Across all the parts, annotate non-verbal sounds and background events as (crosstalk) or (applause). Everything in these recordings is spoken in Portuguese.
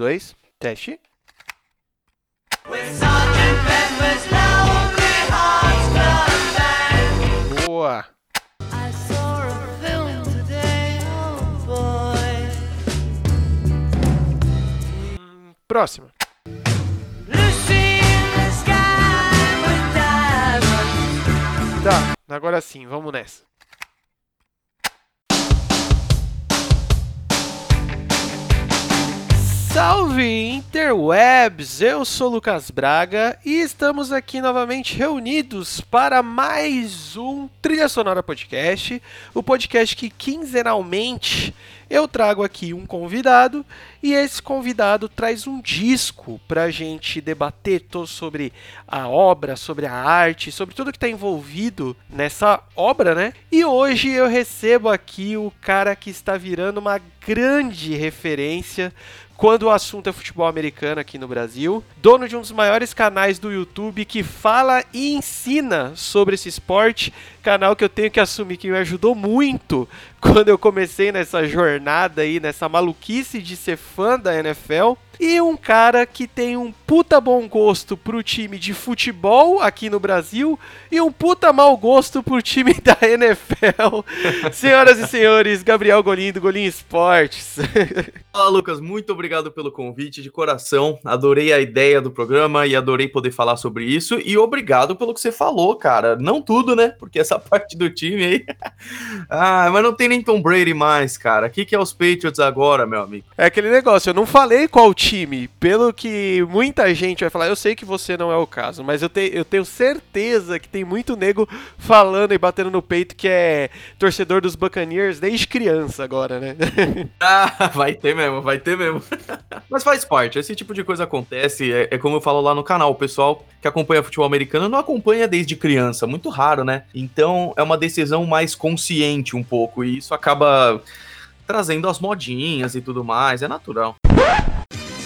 dois, teste. Boa. Próxima. Tá, agora sim, vamos nessa. Salve Interwebs! Eu sou Lucas Braga e estamos aqui novamente reunidos para mais um Trilha Sonora Podcast, o podcast que quinzenalmente eu trago aqui um convidado e esse convidado traz um disco para a gente debater sobre a obra, sobre a arte, sobre tudo que está envolvido nessa obra, né? E hoje eu recebo aqui o cara que está virando uma grande referência quando o assunto é futebol americano aqui no Brasil, dono de um dos maiores canais do YouTube que fala e ensina sobre esse esporte, canal que eu tenho que assumir que me ajudou muito (laughs) quando eu comecei nessa jornada aí, nessa maluquice de ser fã da NFL. E um cara que tem um puta bom gosto pro time de futebol aqui no Brasil e um puta mau gosto pro time (laughs) da NFL. (laughs) Senhoras e senhores, Gabriel Golim do Golim Esportes. Fala, Lucas. Muito obrigado pelo convite de coração. Adorei a ideia do programa e adorei poder falar sobre isso. E obrigado pelo que você falou, cara. Não tudo, né? Porque essa parte do time aí. (laughs) ah, mas não tem nem Tom Brady mais, cara. O que, que é os Patriots agora, meu amigo? É aquele negócio, eu não falei qual time. Pelo que muita gente vai falar, eu sei que você não é o caso, mas eu, te, eu tenho certeza que tem muito nego falando e batendo no peito que é torcedor dos Buccaneers desde criança agora, né? (laughs) ah, vai ter mesmo, vai ter mesmo. (laughs) mas faz parte, esse tipo de coisa acontece. É, é como eu falo lá no canal, o pessoal que acompanha futebol americano não acompanha desde criança, muito raro, né? Então é uma decisão mais consciente um pouco, e isso acaba trazendo as modinhas e tudo mais, é natural.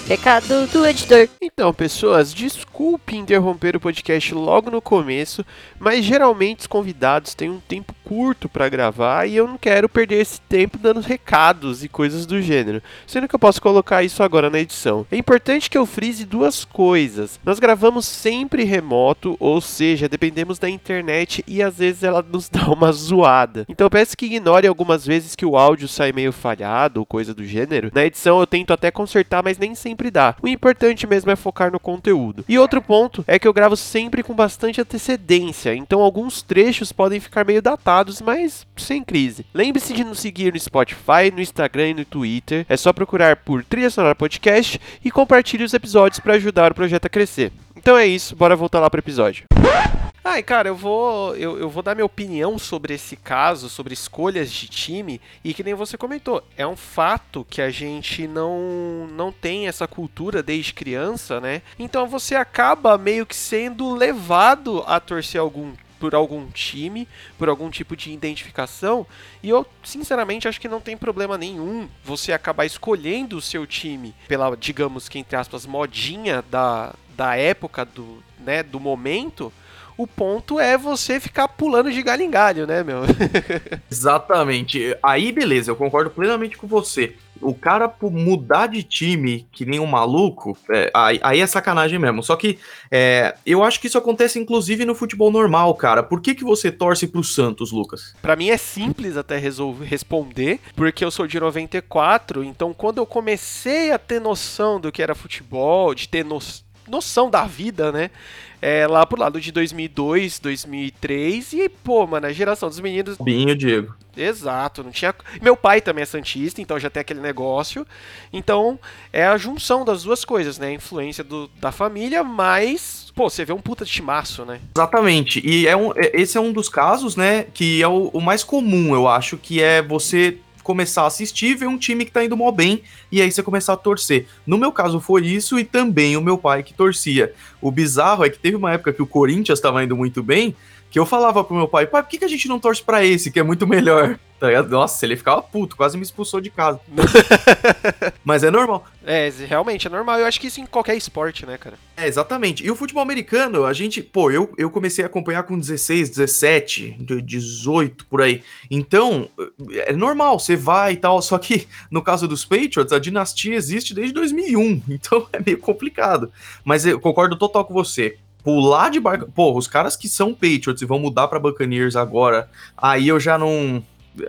Recado do editor. Então, pessoas, desculpe interromper o podcast logo no começo, mas geralmente os convidados têm um tempo curto para gravar e eu não quero perder esse tempo dando recados e coisas do gênero, sendo que eu posso colocar isso agora na edição. É importante que eu frise duas coisas. Nós gravamos sempre remoto, ou seja, dependemos da internet e às vezes ela nos (laughs) dá uma zoada. Então peço que ignore algumas vezes que o áudio sai meio falhado ou coisa do gênero. Na edição eu tento até consertar, mas nem sempre dá. O importante mesmo é focar no conteúdo. E outro ponto é que eu gravo sempre com bastante antecedência, então alguns trechos podem ficar meio datados mas sem crise. Lembre-se de nos seguir no Spotify, no Instagram e no Twitter. É só procurar por Trilha Sonora Podcast e compartilhe os episódios para ajudar o projeto a crescer. Então é isso, bora voltar lá pro episódio. Ai, cara, eu vou, eu, eu vou dar minha opinião sobre esse caso, sobre escolhas de time, e que nem você comentou, é um fato que a gente não, não tem essa cultura desde criança, né? Então você acaba meio que sendo levado a torcer algum por algum time, por algum tipo de identificação, e eu sinceramente acho que não tem problema nenhum você acabar escolhendo o seu time pela, digamos que entre aspas, modinha da, da época, do, né, do momento. O ponto é você ficar pulando de galho em galho, né, meu? (laughs) Exatamente. Aí, beleza, eu concordo plenamente com você o cara mudar de time que nem um maluco, é, aí, aí, é sacanagem mesmo. Só que é, eu acho que isso acontece inclusive no futebol normal, cara. Por que, que você torce pro Santos, Lucas? Para mim é simples até resolver responder, porque eu sou de 94, então quando eu comecei a ter noção do que era futebol, de ter no, noção da vida, né? É, lá pro lado de 2002, 2003 e, pô, mano, a geração dos meninos... Binho, Diego. Exato, não tinha. Meu pai também é santista, então já tem aquele negócio. Então é a junção das duas coisas, né? A influência do, da família, mas pô, você vê um puta de timaço, né? Exatamente. E é um, é, esse é um dos casos, né, que é o, o mais comum, eu acho, que é você começar a assistir, ver um time que tá indo mal bem, e aí você começar a torcer. No meu caso foi isso, e também o meu pai que torcia. O bizarro é que teve uma época que o Corinthians estava indo muito bem, que eu falava pro meu pai, pai, por que, que a gente não torce pra esse, que é muito melhor? (laughs) Tá? Nossa, ele ficava puto, quase me expulsou de casa. (laughs) Mas é normal. É, realmente, é normal. Eu acho que isso em qualquer esporte, né, cara? É, exatamente. E o futebol americano, a gente, pô, eu, eu comecei a acompanhar com 16, 17, 18, por aí. Então, é normal, você vai e tal. Só que, no caso dos Patriots, a dinastia existe desde 2001. (laughs) Então, é meio complicado. Mas eu concordo total com você pular de barca. Pô, os caras que são Patriots e vão mudar pra Buccaneers agora, aí eu já não.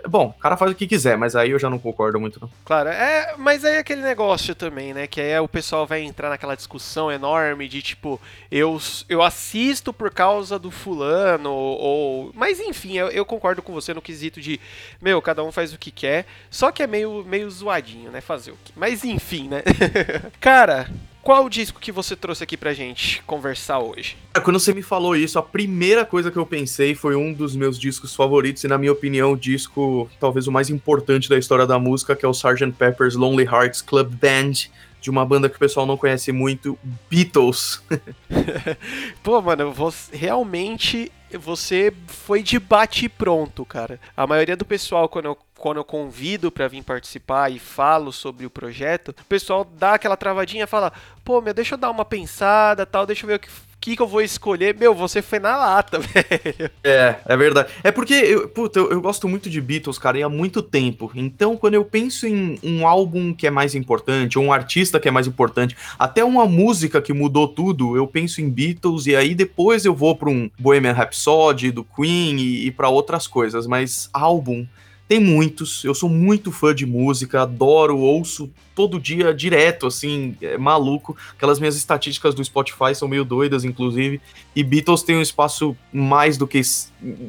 Bom, o cara faz o que quiser, mas aí eu já não concordo muito, não. Claro, é, mas aí é aquele negócio também, né? Que aí o pessoal vai entrar naquela discussão enorme de tipo, eu, eu assisto por causa do fulano, ou. Mas enfim, eu, eu concordo com você no quesito de, meu, cada um faz o que quer, só que é meio, meio zoadinho, né? Fazer o que. Mas enfim, né? (laughs) cara, qual o disco que você trouxe aqui pra gente conversar hoje? É, quando você me falou isso, a primeira coisa que eu pensei foi um dos meus discos favoritos e, na minha opinião, o disco talvez o mais importante da história da música, que é o Sgt. Pepper's Lonely Hearts Club Band, de uma banda que o pessoal não conhece muito, Beatles. (laughs) Pô, mano, você, realmente você foi de bate pronto, cara. A maioria do pessoal, quando eu quando eu convido para vir participar e falo sobre o projeto, o pessoal dá aquela travadinha, fala: "Pô, meu, deixa eu dar uma pensada, tal, deixa eu ver o que que, que eu vou escolher? Meu, você foi na lata, (laughs) velho. É, é verdade. É porque, eu, puta, eu, eu, gosto muito de Beatles, cara, e há muito tempo. Então, quando eu penso em um álbum que é mais importante, ou um artista que é mais importante, até uma música que mudou tudo, eu penso em Beatles, e aí depois eu vou pra um Bohemian Rhapsody, do Queen, e, e para outras coisas. Mas álbum tem muitos, eu sou muito fã de música, adoro, ouço todo dia direto, assim, é maluco. Aquelas minhas estatísticas do Spotify são meio doidas, inclusive. E Beatles tem um espaço mais do que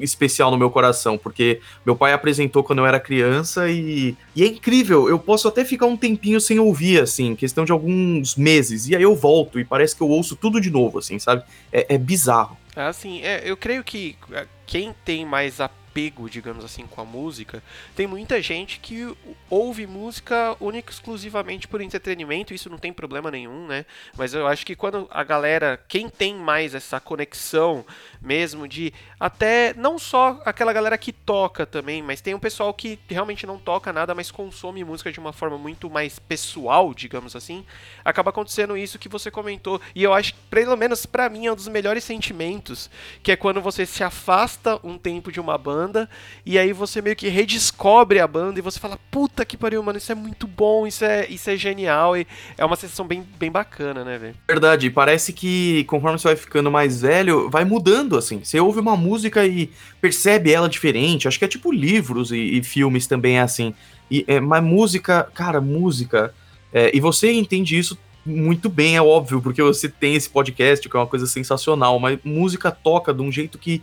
especial no meu coração, porque meu pai apresentou quando eu era criança e, e é incrível. Eu posso até ficar um tempinho sem ouvir, assim, questão de alguns meses, e aí eu volto e parece que eu ouço tudo de novo, assim, sabe? É, é bizarro. Assim, é, eu creio que é, quem tem mais a apego, digamos assim, com a música, tem muita gente que ouve música única exclusivamente por entretenimento, isso não tem problema nenhum, né? Mas eu acho que quando a galera, quem tem mais essa conexão mesmo de até não só aquela galera que toca também, mas tem um pessoal que realmente não toca nada, mas consome música de uma forma muito mais pessoal, digamos assim, acaba acontecendo isso que você comentou. E eu acho pelo menos para mim é um dos melhores sentimentos, que é quando você se afasta um tempo de uma banda banda, e aí você meio que redescobre a banda e você fala, puta que pariu, mano, isso é muito bom, isso é, isso é genial, e é uma sensação bem, bem bacana, né, velho? Verdade, parece que conforme você vai ficando mais velho, vai mudando, assim. Você ouve uma música e percebe ela diferente, acho que é tipo livros e, e filmes também é assim. E, é, mas música, cara, música. É, e você entende isso muito bem, é óbvio, porque você tem esse podcast, que é uma coisa sensacional, mas música toca de um jeito que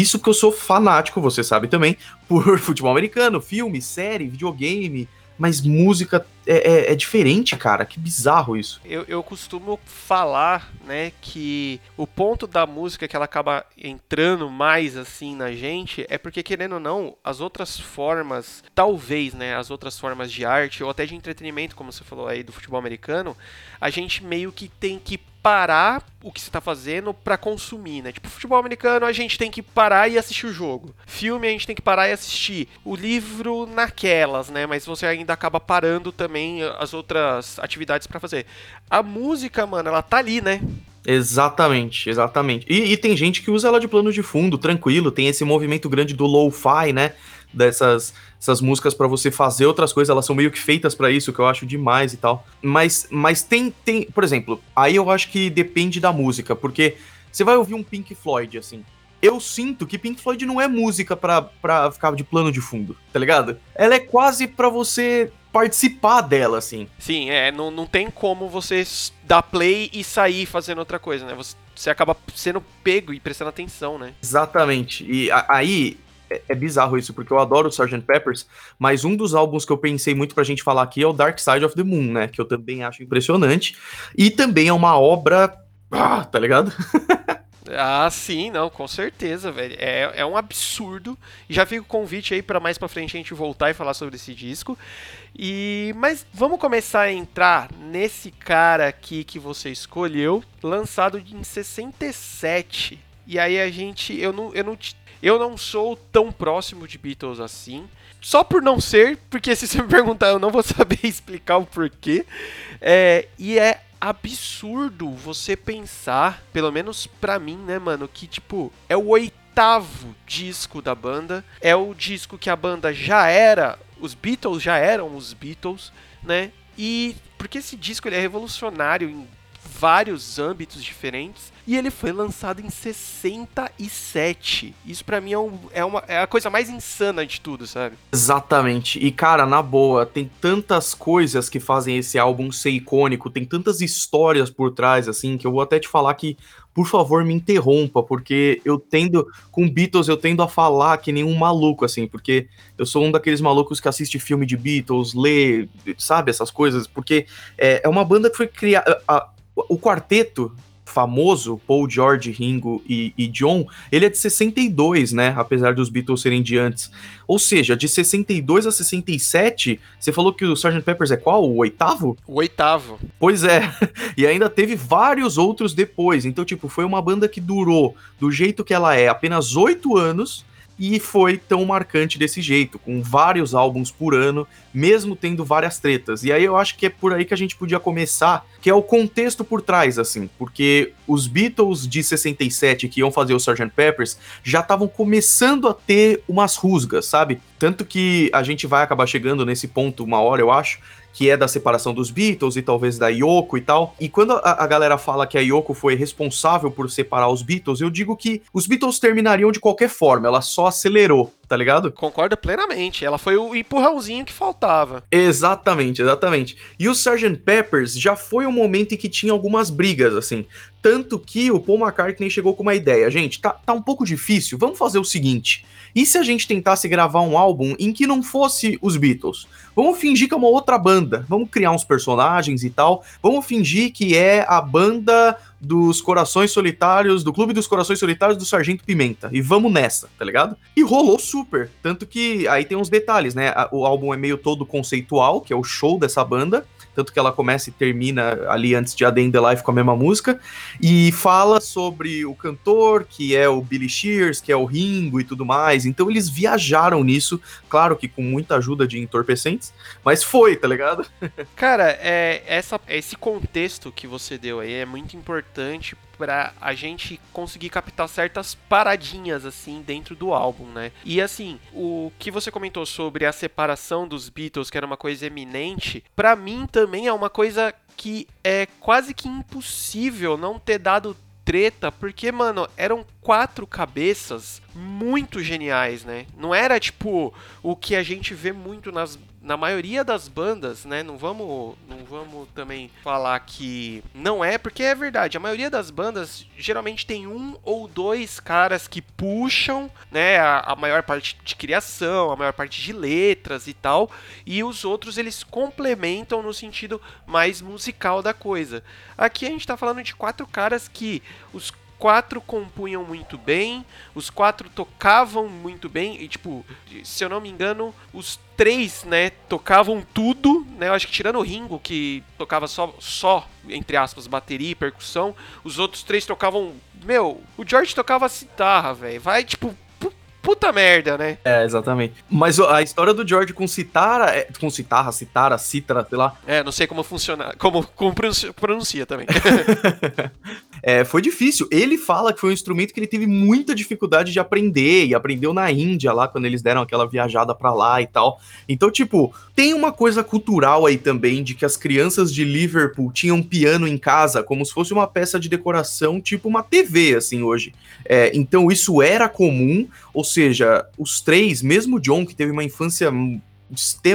isso porque eu sou fanático, você sabe também, (laughs) por futebol americano, filme, série, videogame, mas música é, é, é, diferente, cara. Que bizarro isso. Eu, eu costumo falar, né, que o ponto da música que ela acaba entrando mais assim na gente é porque, querendo ou não, as outras formas, talvez, né, as outras formas de arte ou até de entretenimento, como você falou aí do futebol americano, a gente meio que tem que parar o que você está fazendo para consumir, né? Tipo, futebol americano a gente tem que parar e assistir o jogo. Filme a gente tem que parar e assistir. O livro naquelas, né? Mas você ainda acaba parando também as outras atividades para fazer. A música, mano, ela tá ali, né? Exatamente, exatamente. E, e, tem gente que usa ela de plano de fundo, tranquilo. Tem esse movimento grande do lo-fi, né? Dessas essas músicas para você fazer outras coisas, elas são meio que feitas para isso, que eu acho demais e tal. Mas, mas tem, tem, por exemplo, aí eu acho que depende da música, porque você vai ouvir um Pink Floyd, assim. Eu sinto que Pink Floyd não é música pra, pra ficar de plano de fundo, tá ligado? Ela é quase para você participar dela, assim. Sim, é, não, não tem como você dar play e sair fazendo outra coisa, né? Você, você acaba sendo pego e prestando atenção, né? Exatamente. E a, aí, é, é, bizarro isso, porque eu adoro o Sgt. Peppers, mas um dos álbuns que eu pensei muito pra gente falar aqui é o Dark Side of the Moon, né? Que eu também acho impressionante. E também é uma obra. Ah, tá ligado? (laughs) ah, sim, não, com certeza, velho. É, é um absurdo. Já fica o convite aí para mais pra frente a gente voltar e falar sobre esse disco. E mas vamos começar a entrar nesse cara aqui que você escolheu, lançado em 67 E aí a gente. Eu não, eu não, eu não sou tão próximo de Beatles assim. Só por não ser, porque se você me perguntar, eu não vou (laughs) saber explicar o porquê. É, e é absurdo você pensar, pelo menos pra mim, né, mano, que tipo, é o oitavo disco da banda. É o disco que a banda já era. Os Beatles já eram os Beatles, né? E porque esse disco ele é revolucionário em vários âmbitos diferentes e ele foi lançado em 67. Isso para mim é, um, é, uma, é a coisa mais insana de tudo, sabe? Exatamente. E cara, na boa, tem tantas coisas que fazem esse álbum ser icônico, tem tantas histórias por trás, assim, que eu vou até te falar que por favor, me interrompa, porque eu tendo, com Beatles, eu tendo a falar que nem um maluco, assim, porque eu sou um daqueles malucos que assiste filme de Beatles, lê, sabe, essas coisas, porque é, é uma banda que foi criada. O quarteto famoso, Paul, George, Ringo e, e, John, ele é de 62, né? Apesar dos Beatles serem de antes. Ou seja, de 62 a 67, você falou que o Sgt. Peppers é qual? O oitavo? O oitavo. Pois é. (laughs) E ainda teve vários outros depois. Então, tipo, foi uma banda que durou do jeito que ela é apenas oito anos e foi tão marcante desse jeito, com vários álbuns por ano, mesmo tendo várias tretas. E aí eu acho que é por aí que a gente podia começar, que é o contexto por trás, assim, porque os Beatles de 67 que iam fazer o Sgt. Peppers já estavam começando a ter umas rusgas, sabe? Tanto que a gente vai acabar chegando nesse ponto uma hora, eu acho, que é da separação dos Beatles e talvez da Yoko e tal. E quando a, a, galera fala que a Yoko foi responsável por separar os Beatles, eu digo que os Beatles terminariam de qualquer forma, ela só acelerou, tá ligado? Concordo plenamente. Ela foi o empurrãozinho que faltava. Exatamente, exatamente. E o Sgt. Peppers já foi um momento em que tinha algumas brigas, assim. Tanto que o Paul McCartney chegou com uma ideia. Gente, tá, tá um pouco difícil, vamos fazer o seguinte. E se a gente tentasse gravar um álbum em que não fosse os Beatles? Vamos fingir que é uma outra banda. Vamos criar uns personagens e tal. Vamos fingir que é a banda dos Corações Solitários, do Clube dos Corações Solitários do Sargento Pimenta. E vamos nessa, tá ligado? E rolou super. Tanto que aí tem uns detalhes, né? O álbum é meio todo conceitual, que é o show dessa banda tanto que ela começa e termina ali antes de A Day in the Life com a mesma música, e fala sobre o cantor, que é o Billy Shears, que é o Ringo e tudo mais, então eles viajaram nisso, claro que com muita ajuda de entorpecentes, mas foi, tá ligado? (laughs) Cara, é, essa, esse contexto que você deu aí é muito importante para a gente conseguir captar certas paradinhas assim dentro do álbum, né? E assim, o que você comentou sobre a separação dos Beatles, que era uma coisa eminente, para mim também é uma coisa que é quase que impossível não ter dado treta, porque, mano, eram quatro cabeças muito geniais, né? Não era tipo o que a gente vê muito nas na maioria das bandas, né? Não vamos, não vamos também falar que não é, porque é verdade. A maioria das bandas geralmente tem um ou dois caras que puxam, né? A, a maior parte de criação, a maior parte de letras e tal, e os outros eles complementam no sentido mais musical da coisa. Aqui a gente tá falando de quatro caras que os quatro compunham muito bem, os quatro tocavam muito bem, e tipo, se eu não me engano, os três, né, tocavam tudo, né, eu acho que tirando o Ringo, que tocava só, só, entre aspas, bateria e percussão, os outros três tocavam, meu, o George tocava citarra, velho, vai, tipo, puta merda, né? É, exatamente. Mas a história do George com citara, é, com citarra, citara, citra, sei lá. É, não sei como funciona, como, como pronuncia também. (laughs) é, foi difícil. Ele fala que foi um instrumento que ele teve muita dificuldade de aprender, e aprendeu na Índia lá, quando eles deram aquela viajada pra lá e tal. Então, tipo, tem uma coisa cultural aí também, de que as crianças de Liverpool tinham piano em casa, como se fosse uma peça de decoração, tipo uma TV, assim, hoje. É, então, isso era comum, ou seja, os três, mesmo John, que teve uma infância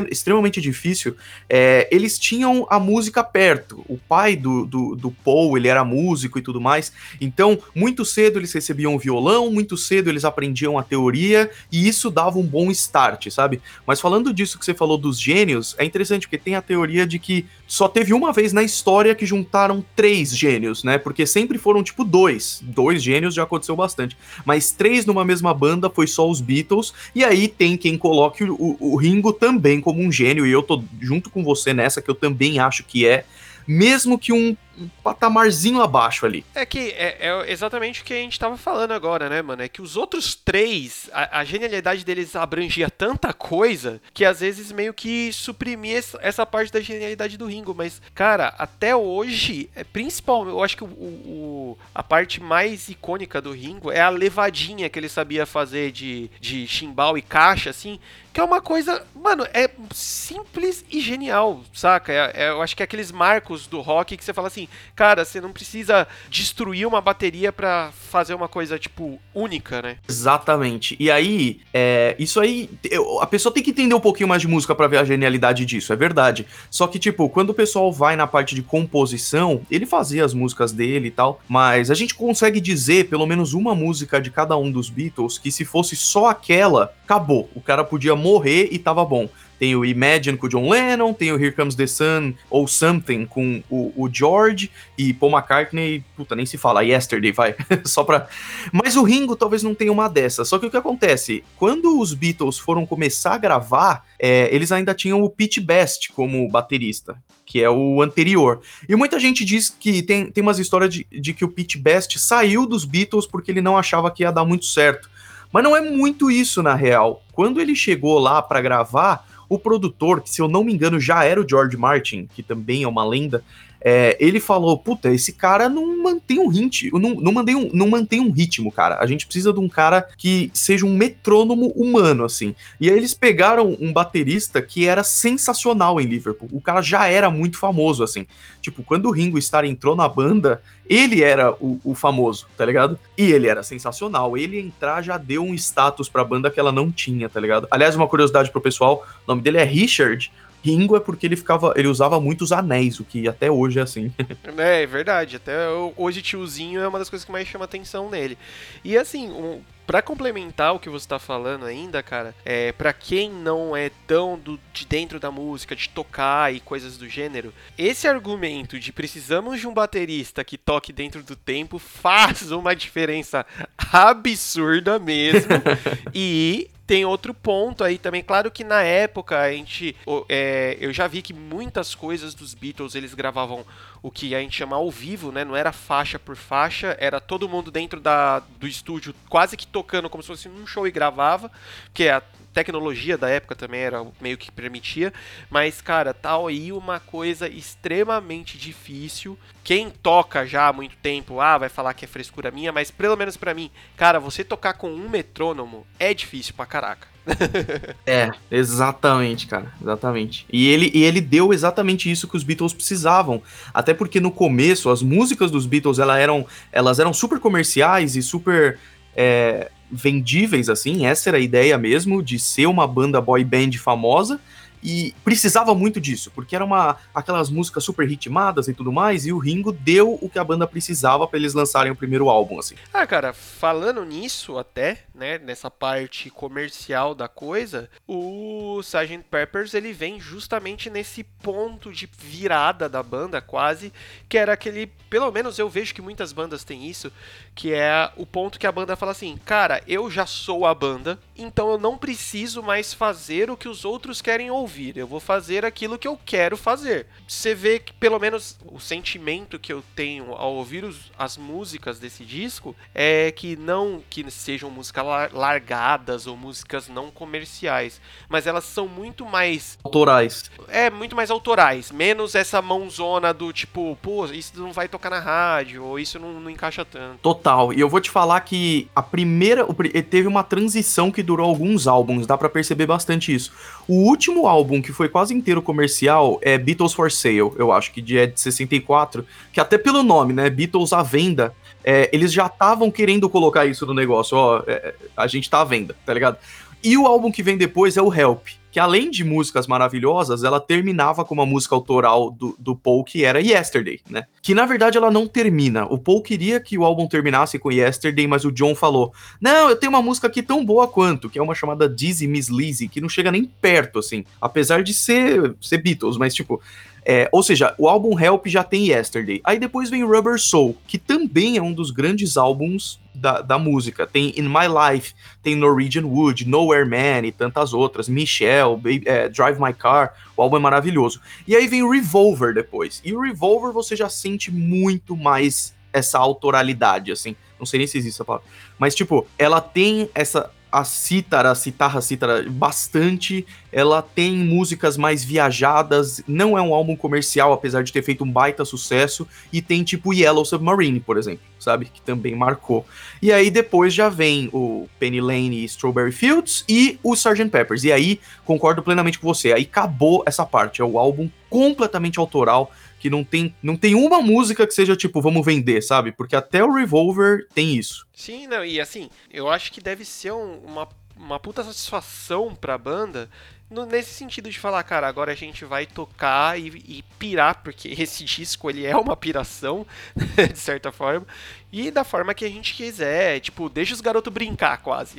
extremamente difícil, é, eles tinham a música perto. O pai do, do, do, Paul, ele era músico e tudo mais. Então, muito cedo eles recebiam violão, muito cedo eles aprendiam a teoria, e isso dava um bom start, sabe? Mas falando disso que você falou dos gênios, é interessante porque tem a teoria de que só teve uma vez na história que juntaram três gênios, né? Porque sempre foram tipo dois. Dois gênios já aconteceu bastante. Mas três numa mesma banda foi só os Beatles, e aí tem quem coloque o, o, Ringo também como um gênio, e eu tô junto com você nessa, que eu também acho que é. Mesmo que um um patamarzinho abaixo ali. É que é, é exatamente o que a gente tava falando agora, né, mano? É que os outros três, a, a genialidade deles abrangia tanta coisa que às vezes meio que suprimia essa, parte da genialidade do Ringo. Mas, cara, até hoje, é principal, eu acho que o, o, a parte mais icônica do Ringo é a levadinha que ele sabia fazer de, de chimbal e caixa, assim, que é uma coisa, mano, é simples e genial, saca? É, é, eu acho que é aqueles marcos do rock que você fala assim, cara, você não precisa destruir uma bateria para fazer uma coisa, tipo, única, né? Exatamente. E aí, é, isso aí, eu, a pessoa tem que entender um pouquinho mais de música para ver a genialidade disso, é verdade. Só que, tipo, quando o pessoal vai na parte de composição, ele fazia as músicas dele e tal, mas a gente consegue dizer, pelo menos uma música de cada um dos Beatles, que se fosse só aquela, acabou. O cara podia morrer e tava bom. Tem o Imagine com o John Lennon, tem o Here Comes the Sun ou Something com o, o George e Paul McCartney, puta, nem se fala, Yesterday, vai, (laughs) só pra... Mas o Ringo talvez não tenha uma dessas, só que o que acontece? Quando os Beatles foram começar a gravar, é, eles ainda tinham o Pete Best como baterista, que é o anterior. E muita gente diz que tem, tem umas histórias de, de que o Pete Best saiu dos Beatles porque ele não achava que ia dar muito certo. Mas não é muito isso na real. Quando ele chegou lá para gravar, o produtor, que se eu não me engano já era o George Martin, que também é uma lenda, é, ele falou: Puta, esse cara não mantém um ritmo, não, não, mantém um, não mantém um ritmo, cara. A gente precisa de um cara que seja um metrônomo humano, assim. E aí eles pegaram um baterista que era sensacional em Liverpool. O cara já era muito famoso, assim. Tipo, quando o Ringo Starr entrou na banda, ele era o, o, famoso, tá ligado? E ele era sensacional. Ele entrar já deu um status pra banda que ela não tinha, tá ligado? Aliás, uma curiosidade pro pessoal: o nome dele é Richard. Ringo é porque ele ficava, ele usava muitos anéis, o que até hoje é assim. (laughs) é, é verdade. Até hoje tiozinho é uma das coisas que mais chama atenção nele. E assim, um, para complementar o que você tá falando ainda, cara, é para quem não é tão do, de dentro da música, de tocar e coisas do gênero, esse argumento de precisamos de um baterista que toque dentro do tempo faz uma diferença absurda mesmo. (laughs) e tem outro ponto aí também. Claro que na época a gente. É, eu já vi que muitas coisas dos Beatles eles gravavam o que a gente chama ao vivo, né? Não era faixa por faixa, era todo mundo dentro da, do estúdio quase que tocando como se fosse num show e gravava, porque a tecnologia da época também era meio que permitia, mas cara, tá aí uma coisa extremamente difícil. Quem toca já há muito tempo, ah, vai falar que é frescura minha, mas pelo menos para mim, cara, você tocar com um metrônomo é difícil pra caraca. (laughs) é, exatamente, cara, exatamente. E ele, e ele deu exatamente isso que os Beatles precisavam. Até porque no começo as músicas dos Beatles elas eram, elas eram super comerciais e super é, vendíveis, assim. Essa era a ideia mesmo de ser uma banda boy band famosa e precisava muito disso, porque era uma aquelas músicas super ritmadas e tudo mais, e o Ringo deu o que a banda precisava para eles lançarem o primeiro álbum, assim. Ah, cara, falando nisso até, né, nessa parte comercial da coisa, o Sgt. Peppers ele vem justamente nesse ponto de virada da banda, quase, que era aquele, pelo menos eu vejo que muitas bandas têm isso, que é o ponto que a banda fala assim, cara, eu já sou a banda, então eu não preciso mais fazer o que os outros querem ouvir ouvir, eu vou fazer aquilo que eu quero fazer. Você vê que pelo menos o sentimento que eu tenho ao ouvir os, as músicas desse disco é que não que sejam músicas largadas ou músicas não comerciais, mas elas são muito mais autorais. É, muito mais autorais, menos essa mãozona do tipo, pô, isso não vai tocar na rádio ou isso não, não encaixa tanto. Total. E eu vou te falar que a primeira teve uma transição que durou alguns álbuns, dá para perceber bastante isso. O último álbum álbum que foi quase inteiro comercial é Beatles for Sale, eu acho que é de 64, que até pelo nome, né, Beatles à venda, é, eles já estavam querendo colocar isso no negócio, ó, é, a gente tá à venda, tá ligado? E o álbum que vem depois é o Help, que além de músicas maravilhosas, ela terminava com uma música autoral do, do Paul que era Yesterday, né? Que na verdade ela não termina. O Paul queria que o álbum terminasse com Yesterday, mas o John falou: Não, eu tenho uma música aqui tão boa quanto, que é uma chamada Dizzy Miss Lizzy, que não chega nem perto, assim. Apesar de ser, ser Beatles, mas tipo. É, ou seja, o álbum Help já tem Yesterday. Aí depois vem Rubber Soul, que também é um dos grandes álbuns da, da música. Tem In My Life, tem Norwegian Wood, Nowhere Man e tantas outras, Michelle Hell, Baby- é, Drive My Car, o álbum é maravilhoso. E aí vem Revolver depois. E o Revolver você já sente muito mais essa autoralidade, assim. Não sei nem se existe essa palavra. Mas, tipo, ela tem essa. A cítara, a citarra, cítara, bastante. Ela tem músicas mais viajadas. Não é um álbum comercial, apesar de ter feito um baita sucesso. E tem, tipo, Yellow Submarine, por exemplo, sabe? Que também marcou. E aí depois já vem o Penny Lane e Strawberry Fields e o Sgt. Peppers. E aí, concordo plenamente com você. Aí acabou essa parte. É o álbum completamente autoral que não tem, não tem uma música que seja tipo, vamos vender, sabe? Porque até o Revolver tem isso. Sim, não, e assim, eu acho que deve ser um- uma, uma puta satisfação pra banda. no- nesse sentido de falar, cara, agora a gente vai tocar e, e pirar, porque (laughs) esse disco ele é uma piração, (laughs) de certa forma, e da forma que a gente quiser, tipo, deixa os garotos brincar quase.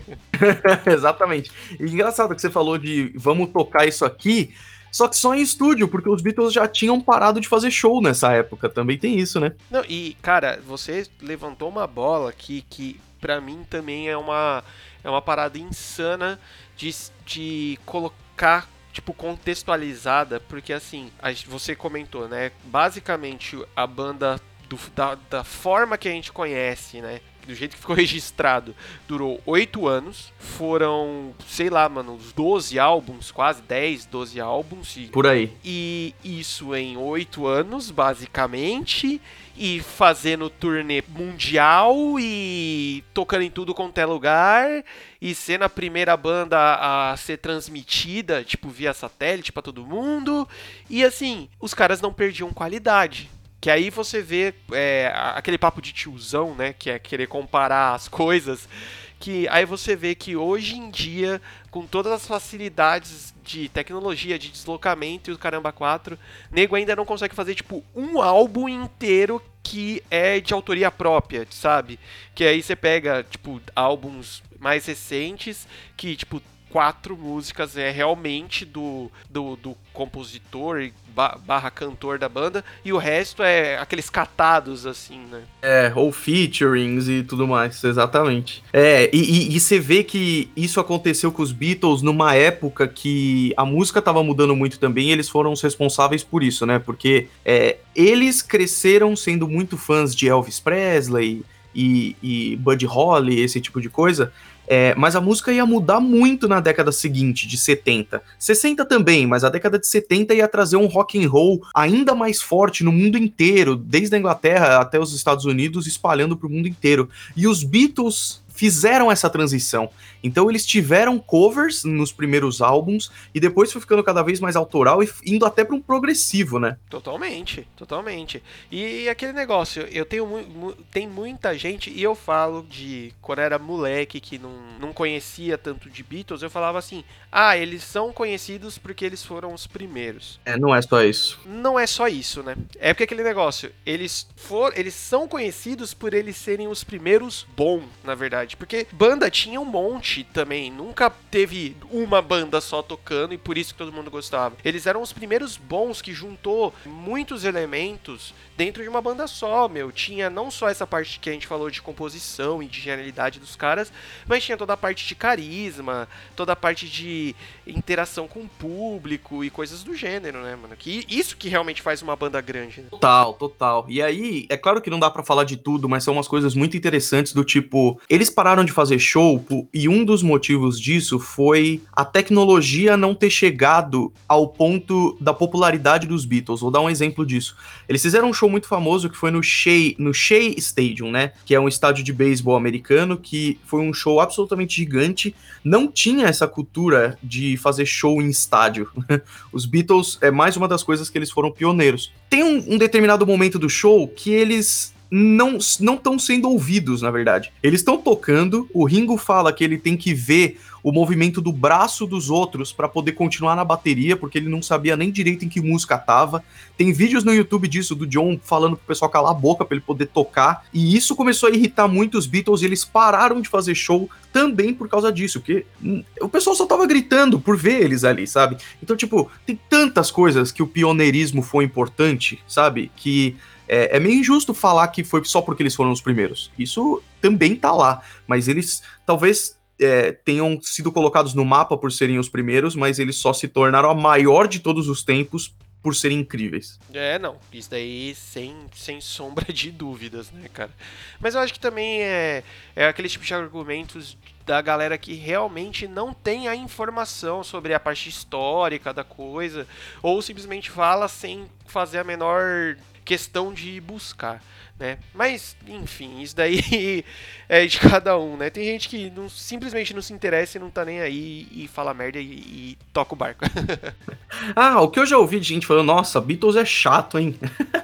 (laughs) Exatamente. E engraçado que você falou de vamos tocar isso aqui, só que só em estúdio, porque os Beatles já tinham parado de fazer show nessa época. Também tem isso, né? Não, e cara, você levantou uma bola aqui que pra mim também é uma é uma parada insana de, de colocar tipo contextualizada, porque assim, você comentou, né? Basicamente a banda do- da, da forma que a gente conhece, né? Do jeito que ficou (laughs) registrado, durou oito anos. Foram, sei lá, mano, uns 12 álbuns, quase 10, 12 álbuns. E Por aí. e isso em oito anos, basicamente. E fazendo turnê mundial e tocando em tudo quanto é lugar. E sendo a primeira banda a ser transmitida, tipo, via satélite pra todo mundo. E assim, os caras não perdiam qualidade. Que aí você vê é, aquele papo de tiozão, né? Que é querer comparar as coisas. Que aí você vê que hoje em dia, com todas as facilidades de tecnologia, de deslocamento e o caramba 4, nego ainda não consegue fazer, tipo, um álbum inteiro que é de autoria própria, sabe? Que aí você pega, tipo, álbuns mais recentes que, tipo, quatro músicas é realmente do, do, do compositor ba- barra cantor da banda e o resto é aqueles catados, assim, né? É, ou featurings e tudo mais, exatamente. É, e, você vê que isso aconteceu com os Beatles numa época que a música tava mudando muito também eles foram os responsáveis por isso, né? Porque é, eles cresceram sendo muito fãs de Elvis Presley e, e Buddy Holly, esse tipo de coisa. É, mas a música ia mudar muito na década seguinte, de 70. 60 também, mas a década de 70 ia trazer um rock and roll ainda mais forte no mundo inteiro, desde a Inglaterra até os Estados Unidos, espalhando para o mundo inteiro. E os Beatles fizeram essa transição. Então eles tiveram covers nos primeiros álbuns e depois foi ficando cada vez mais autoral e indo até para um progressivo, né? Totalmente, totalmente. E aquele negócio, eu tenho mu mu- tem muita gente, e eu falo de quando era moleque que não, não conhecia tanto de Beatles, eu falava assim: ah, eles são conhecidos porque eles foram os primeiros. É, não é só isso. Não é só isso, né? É porque aquele negócio, eles for, eles são conhecidos por eles serem os primeiros bom, na verdade. Porque banda tinha um monte também, nunca teve uma banda só tocando e por isso que todo mundo gostava. Eles eram os primeiros bons que juntou muitos elementos dentro de uma banda só, meu. Tinha não só essa parte que a gente falou de composição e de genialidade dos caras, mas tinha toda a parte de carisma, toda a parte de interação com o público e coisas do gênero, né, mano? Que isso que realmente faz uma banda grande, né? Total, total. E aí, é claro que não dá pra falar de tudo, mas são umas coisas muito interessantes do tipo, eles pararam de fazer show e um dos motivos disso foi a tecnologia não ter chegado ao ponto da popularidade dos Beatles. Vou dar um exemplo disso. Eles fizeram um show muito famoso que foi no Shea, no Shea Stadium, né? Que é um estádio de beisebol americano que foi um show absolutamente gigante. Não tinha essa cultura de fazer show em estádio. (laughs) Os Beatles é mais uma das coisas que eles foram pioneiros. Tem um, um determinado momento do show que eles não estão sendo ouvidos, na verdade. Eles estão tocando, o Ringo fala que ele tem que ver o movimento do braço dos outros para poder continuar na bateria, porque ele não sabia nem direito em que música tava. Tem vídeos no YouTube disso do John falando pro pessoal calar a boca para ele poder tocar, e isso começou a irritar muito os Beatles e eles pararam de fazer show também por causa disso, porque hum, o pessoal só tava gritando por ver eles ali, sabe? Então, tipo, tem tantas coisas que o pioneirismo foi importante, sabe? Que é, é meio injusto falar que foi só porque eles foram os primeiros. Isso também tá lá, mas eles talvez é, tenham sido colocados no mapa por serem os primeiros, mas eles só se tornaram a maior de todos os tempos por serem incríveis. É, não. Isso daí sem, sem sombra de dúvidas, né, cara? Mas eu acho que também é, é aquele tipo de argumentos da galera que realmente não tem a informação sobre a parte histórica da coisa, ou simplesmente fala sem fazer a menor questão de buscar né? Mas, enfim, isso daí (laughs) é de cada um, né? Tem gente que não, simplesmente não se interessa e não tá nem aí e fala merda e, e toca o barco. (laughs) ah, o que eu já ouvi de gente falando, nossa, Beatles é chato, hein?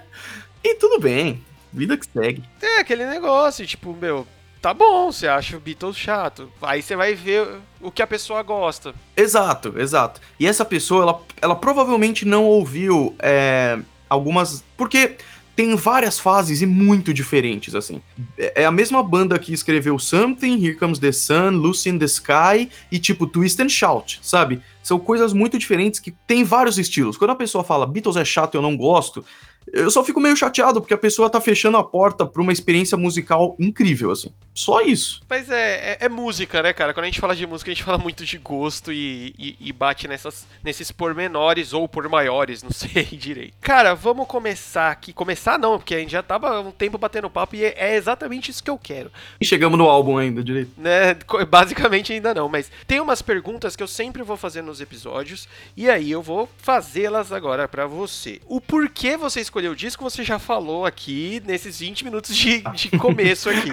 (laughs) e tudo bem, vida que segue. É, aquele negócio, tipo, meu, tá bom, você acha o Beatles chato. Aí você vai ver o que a pessoa gosta. Exato, exato. E essa pessoa, ela, ela provavelmente não ouviu é, algumas. Porque tem várias fases e muito diferentes, assim. É, é a mesma banda que escreveu Something, Here Comes the Sun, Lucy in the Sky e tipo Twist and Shout, sabe? São coisas muito diferentes que tem vários estilos. Quando a pessoa fala Beatles é chato eu não gosto, eu só fico meio chateado porque a pessoa tá fechando a porta pra uma experiência musical incrível, assim. Só isso. Mas é, é, é música, né, cara? Quando a gente fala de música, a gente fala muito de gosto e, e, e, bate nessas, nesses pormenores ou por maiores, não (laughs) sei direito. Cara, vamos começar aqui. Começar não, porque a gente já tava um tempo batendo papo e é, é exatamente isso que eu quero. E chegamos no álbum ainda, direito. Né, basicamente ainda não, mas tem umas perguntas que eu sempre vou fazer nos episódios e aí eu vou fazê-las agora para você. O porquê você escolheu escolher o disco, você já falou aqui nesses 20 minutos de, de começo aqui.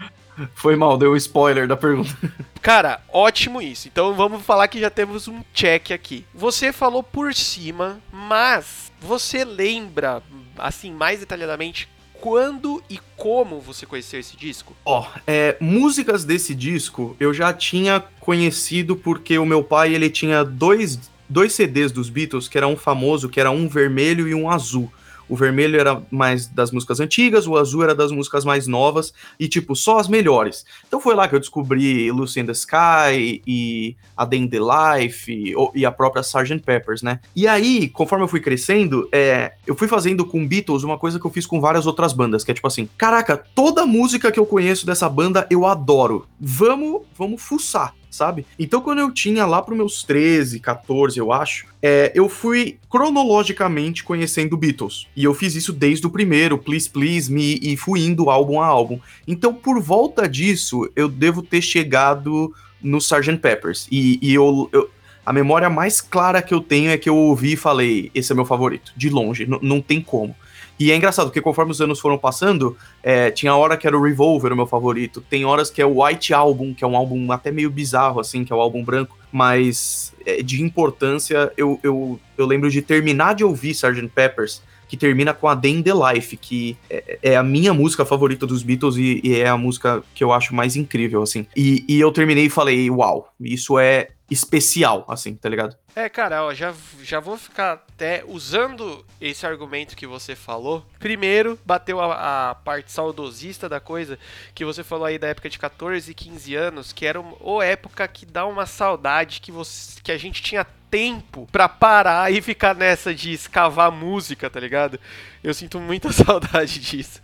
(laughs) Foi mal, deu um spoiler da pergunta. Cara, ótimo isso. Então vamos falar que já temos um check aqui. Você falou por cima, mas você lembra, assim, mais detalhadamente, quando e como você conheceu esse disco? Ó, oh, é, músicas desse disco eu já tinha conhecido porque o meu pai ele tinha dois, dois CDs dos Beatles que era um famoso, que era um vermelho e um azul. O vermelho era mais das músicas antigas, o azul era das músicas mais novas e, tipo, só as melhores. Então foi lá que eu descobri Lucy in the Sky e A Day in the Life e, e a própria Sgt. Peppers, né? E aí, conforme eu fui crescendo, é, eu fui fazendo com Beatles uma coisa que eu fiz com várias outras bandas, que é tipo assim, caraca, toda música que eu conheço dessa banda eu adoro. Vamos, vamos fuçar sabe? Então, quando eu tinha lá para meus 13, 14, eu acho, é, eu fui cronologicamente conhecendo Beatles. E eu fiz isso desde o primeiro, Please Please Me, e fui indo álbum a álbum. Então, por volta disso, eu devo ter chegado no Sgt. Peppers. E, e eu, eu a memória mais clara que eu tenho é que eu ouvi e falei: esse é meu favorito, de longe, não tem como. E é engraçado, porque conforme os anos foram passando, é, tinha hora que era o Revolver o meu favorito, tem horas que é o White Album, que é um álbum até meio bizarro, assim, que é o álbum branco, mas é, de importância, eu, eu, eu lembro de terminar de ouvir Sgt. Peppers, que termina com a Day in the Life, que é, é a minha música favorita dos Beatles e, e, é a música que eu acho mais incrível, assim. E, e eu terminei e falei, uau, isso é especial, assim, tá ligado? É, cara, ó, já, já vou ficar até usando esse argumento que você falou. Primeiro, bateu a, a, parte saudosista da coisa, que você falou aí da época de 14, 15 anos, que era uma época que dá uma saudade que, você, que a gente tinha tempo para parar e ficar nessa de escavar música, tá ligado? Eu sinto muita (laughs) saudade disso.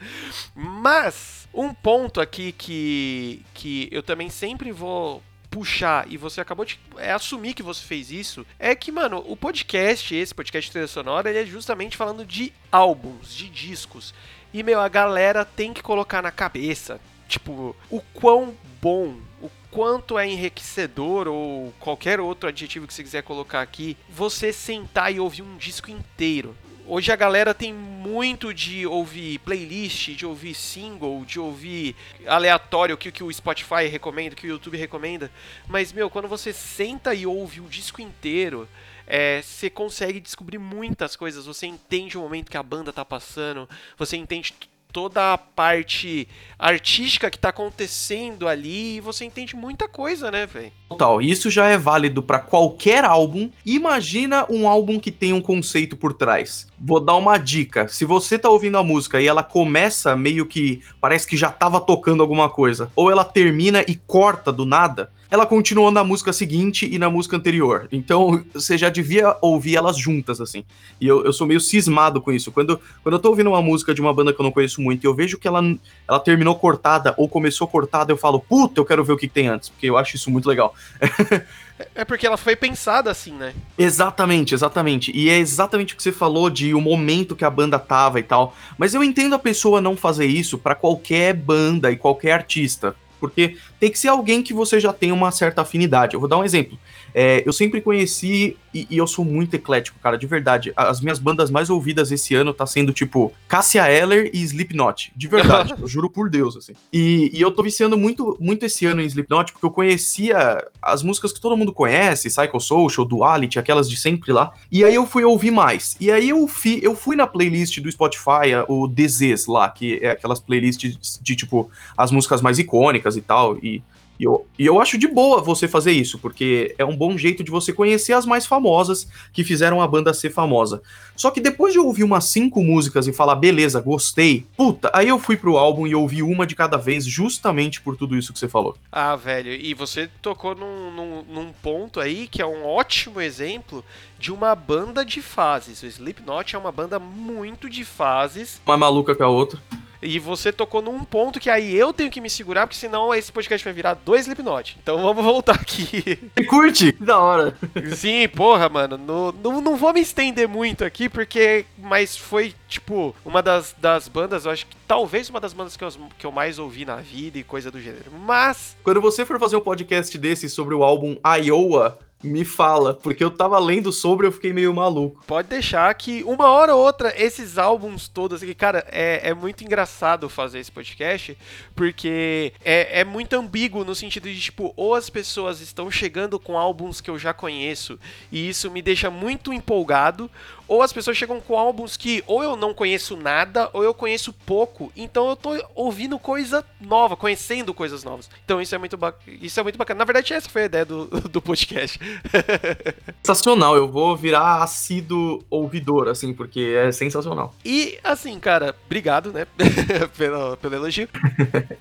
Mas um ponto aqui que, que eu também sempre vou puxar e você acabou de é, assumir que você fez isso, é que, mano, o podcast, esse podcast trilha sonora, ele é justamente falando de álbuns, de discos. E, meu, a galera tem que colocar na cabeça, tipo, o quão bom, o quanto é enriquecedor ou qualquer outro adjetivo que você quiser colocar aqui, você sentar e ouvir um disco inteiro. Hoje a galera tem muito de ouvir playlist, de ouvir single, de ouvir aleatório, o que, que o Spotify recomenda, o que o YouTube recomenda. Mas, meu, quando você senta e ouve o disco inteiro, é, você consegue descobrir muitas coisas. Você entende o momento que a banda tá passando, você entende toda a parte artística que tá acontecendo ali e você entende muita coisa, né, velho? Total, isso já é válido para qualquer álbum. Imagina um álbum que tem um conceito por trás. Vou dar uma dica. Se você tá ouvindo a música e ela começa meio que parece que já tava tocando alguma coisa, ou ela termina e corta do nada, ela continua na música seguinte e na música anterior. Então, você já devia ouvir elas juntas, assim. E eu, eu sou meio cismado com isso. Quando, quando eu tô ouvindo uma música de uma banda que eu não conheço muito e eu vejo que ela, ela terminou cortada ou começou cortada, eu falo, puta, eu quero ver o que, que tem antes, porque eu acho isso muito legal. É porque ela foi pensada assim, né? Exatamente, exatamente. E é exatamente o que você falou de o momento que a banda tava e tal. Mas eu entendo a pessoa não fazer isso para qualquer banda e qualquer artista. Porque tem que ser alguém que você já tem uma certa afinidade. Eu vou dar um exemplo. É, eu sempre conheci, e, e, eu sou muito eclético, cara, de verdade. As minhas bandas mais ouvidas esse ano tá sendo, tipo, Cassia Eller e Slipknot. De verdade, (laughs) eu juro por Deus, assim. E, e, eu tô viciando muito, muito esse ano em Slipknot, porque eu conhecia as músicas que todo mundo conhece, Psycho Social, Duality, aquelas de sempre lá. E aí eu fui ouvir mais. E aí eu, fi, eu fui na playlist do Spotify, o Desês lá, que é aquelas playlists de, tipo, as músicas mais icônicas e tal. E e eu, e eu acho de boa você fazer isso, porque é um bom jeito de você conhecer as mais famosas que fizeram a banda ser famosa. Só que depois de ouvir umas cinco músicas e falar, beleza, gostei, puta, aí eu fui pro álbum e ouvi uma de cada vez, justamente por tudo isso que você falou. Ah, velho, e você tocou num, num, num ponto aí que é um ótimo exemplo de uma banda de fases. O Slipknot é uma banda muito de fases. Uma maluca que a outra. E você tocou num ponto que aí eu tenho que me segurar, porque senão esse podcast vai virar dois Slipknot. Então vamos voltar aqui. Curte? Que (laughs) da hora. Sim, porra, mano. No, no, não vou me estender muito aqui, porque. Mas foi, tipo, uma das, das bandas, eu acho que talvez uma das bandas que eu, que eu mais ouvi na vida e coisa do gênero. Mas. Quando você for fazer um podcast desse sobre o álbum Iowa, me fala, porque eu tava lendo sobre e eu fiquei meio maluco. Pode deixar que uma hora ou outra, esses álbuns todos aqui, cara, é, é muito engraçado fazer esse podcast, porque é, é muito ambíguo no sentido de, tipo, ou as pessoas estão chegando com álbuns que eu já conheço, e isso me deixa muito empolgado, ou as pessoas chegam com álbuns que ou eu não conheço nada, ou eu conheço pouco, então eu tô ouvindo coisa nova, conhecendo coisas novas. Então isso é muito, isso é muito bacana. Na verdade, essa foi a ideia do, (laughs) do podcast. (laughs) sensacional, eu vou virar assíduo ouvidor, assim, porque é sensacional. E, assim, cara, obrigado, né, (laughs) pelo, pelo elogio.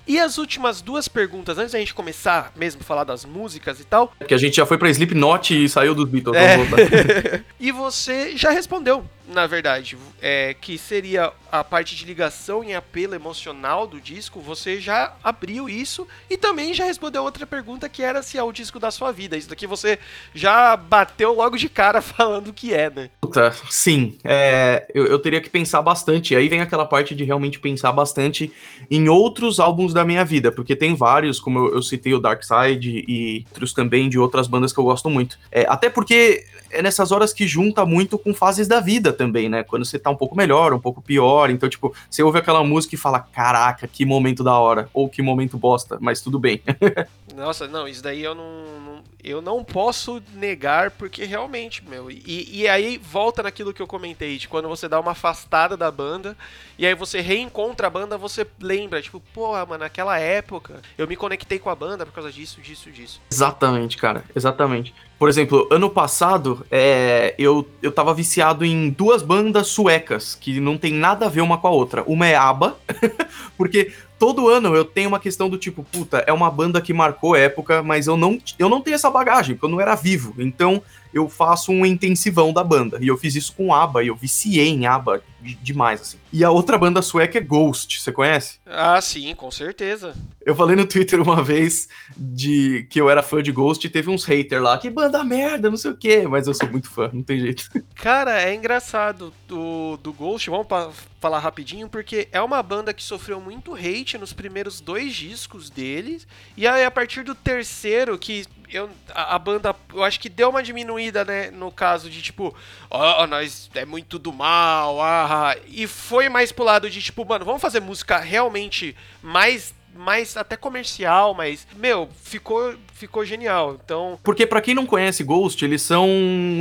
e as últimas duas perguntas, antes da gente começar mesmo a falar das músicas e tal. Que a gente já foi pra Slipknot e saiu dos Beatles. É. e você já respondeu respondeu na verdade, é, que seria a parte de ligação e apelo emocional do disco, você já abriu isso e também já respondeu outra pergunta que era se é o disco da sua vida. Isso daqui você já bateu logo de cara (laughs) falando que é, né? Puta, sim. É, eu, eu, teria que pensar bastante. Aí vem aquela parte de realmente pensar bastante em outros álbuns da minha vida, porque tem vários, como eu, eu citei o Dark Side e outros também de outras bandas que eu gosto muito. É, até porque é nessas horas que junta muito com fases da vida também, né? Quando você tá um pouco melhor, um pouco pior. Então, tipo, você ouve aquela música e fala: Caraca, que momento da hora. Ou que momento bosta, mas tudo bem. (laughs) Nossa, não, isso daí eu não, não, eu não posso negar, porque realmente, meu. E, e aí volta naquilo que eu comentei, de quando você dá uma afastada da banda, e aí você reencontra a banda, você lembra, tipo, porra, mano, naquela época eu me conectei com a banda por causa disso, disso, disso. Exatamente, cara, exatamente. Por exemplo, ano passado, é, eu, eu tava viciado em duas bandas suecas, que não tem nada a ver uma com a outra. Uma é ABBA, (laughs) porque todo ano eu tenho uma questão do tipo, puta, é uma banda que marcou época, mas eu não, eu não tenho essa bagagem, porque eu não era vivo. Então eu faço um intensivão da banda. E eu fiz isso com ABBA, e eu viciei em ABBA demais, assim. E a outra banda sueca é Ghost, você conhece? Ah, sim, com certeza. Eu falei no Twitter uma vez de que eu era fã de Ghost e teve uns haters lá, que banda merda, não sei o quê, mas eu sou muito fã, não tem jeito. (laughs) Cara, é engraçado do, do Ghost, vamos falar rapidinho, porque é uma banda que sofreu muito hate nos primeiros dois discos deles, e aí a partir do terceiro, que eu, a, a, banda, eu acho que deu uma diminuída, né, no caso de tipo, ó, oh, nós é muito do mal, ah, e foi mais pro lado de tipo, mano, vamos fazer música realmente mais mais até comercial, mas meu, ficou ficou genial. Então, porque para quem não conhece Ghost, eles são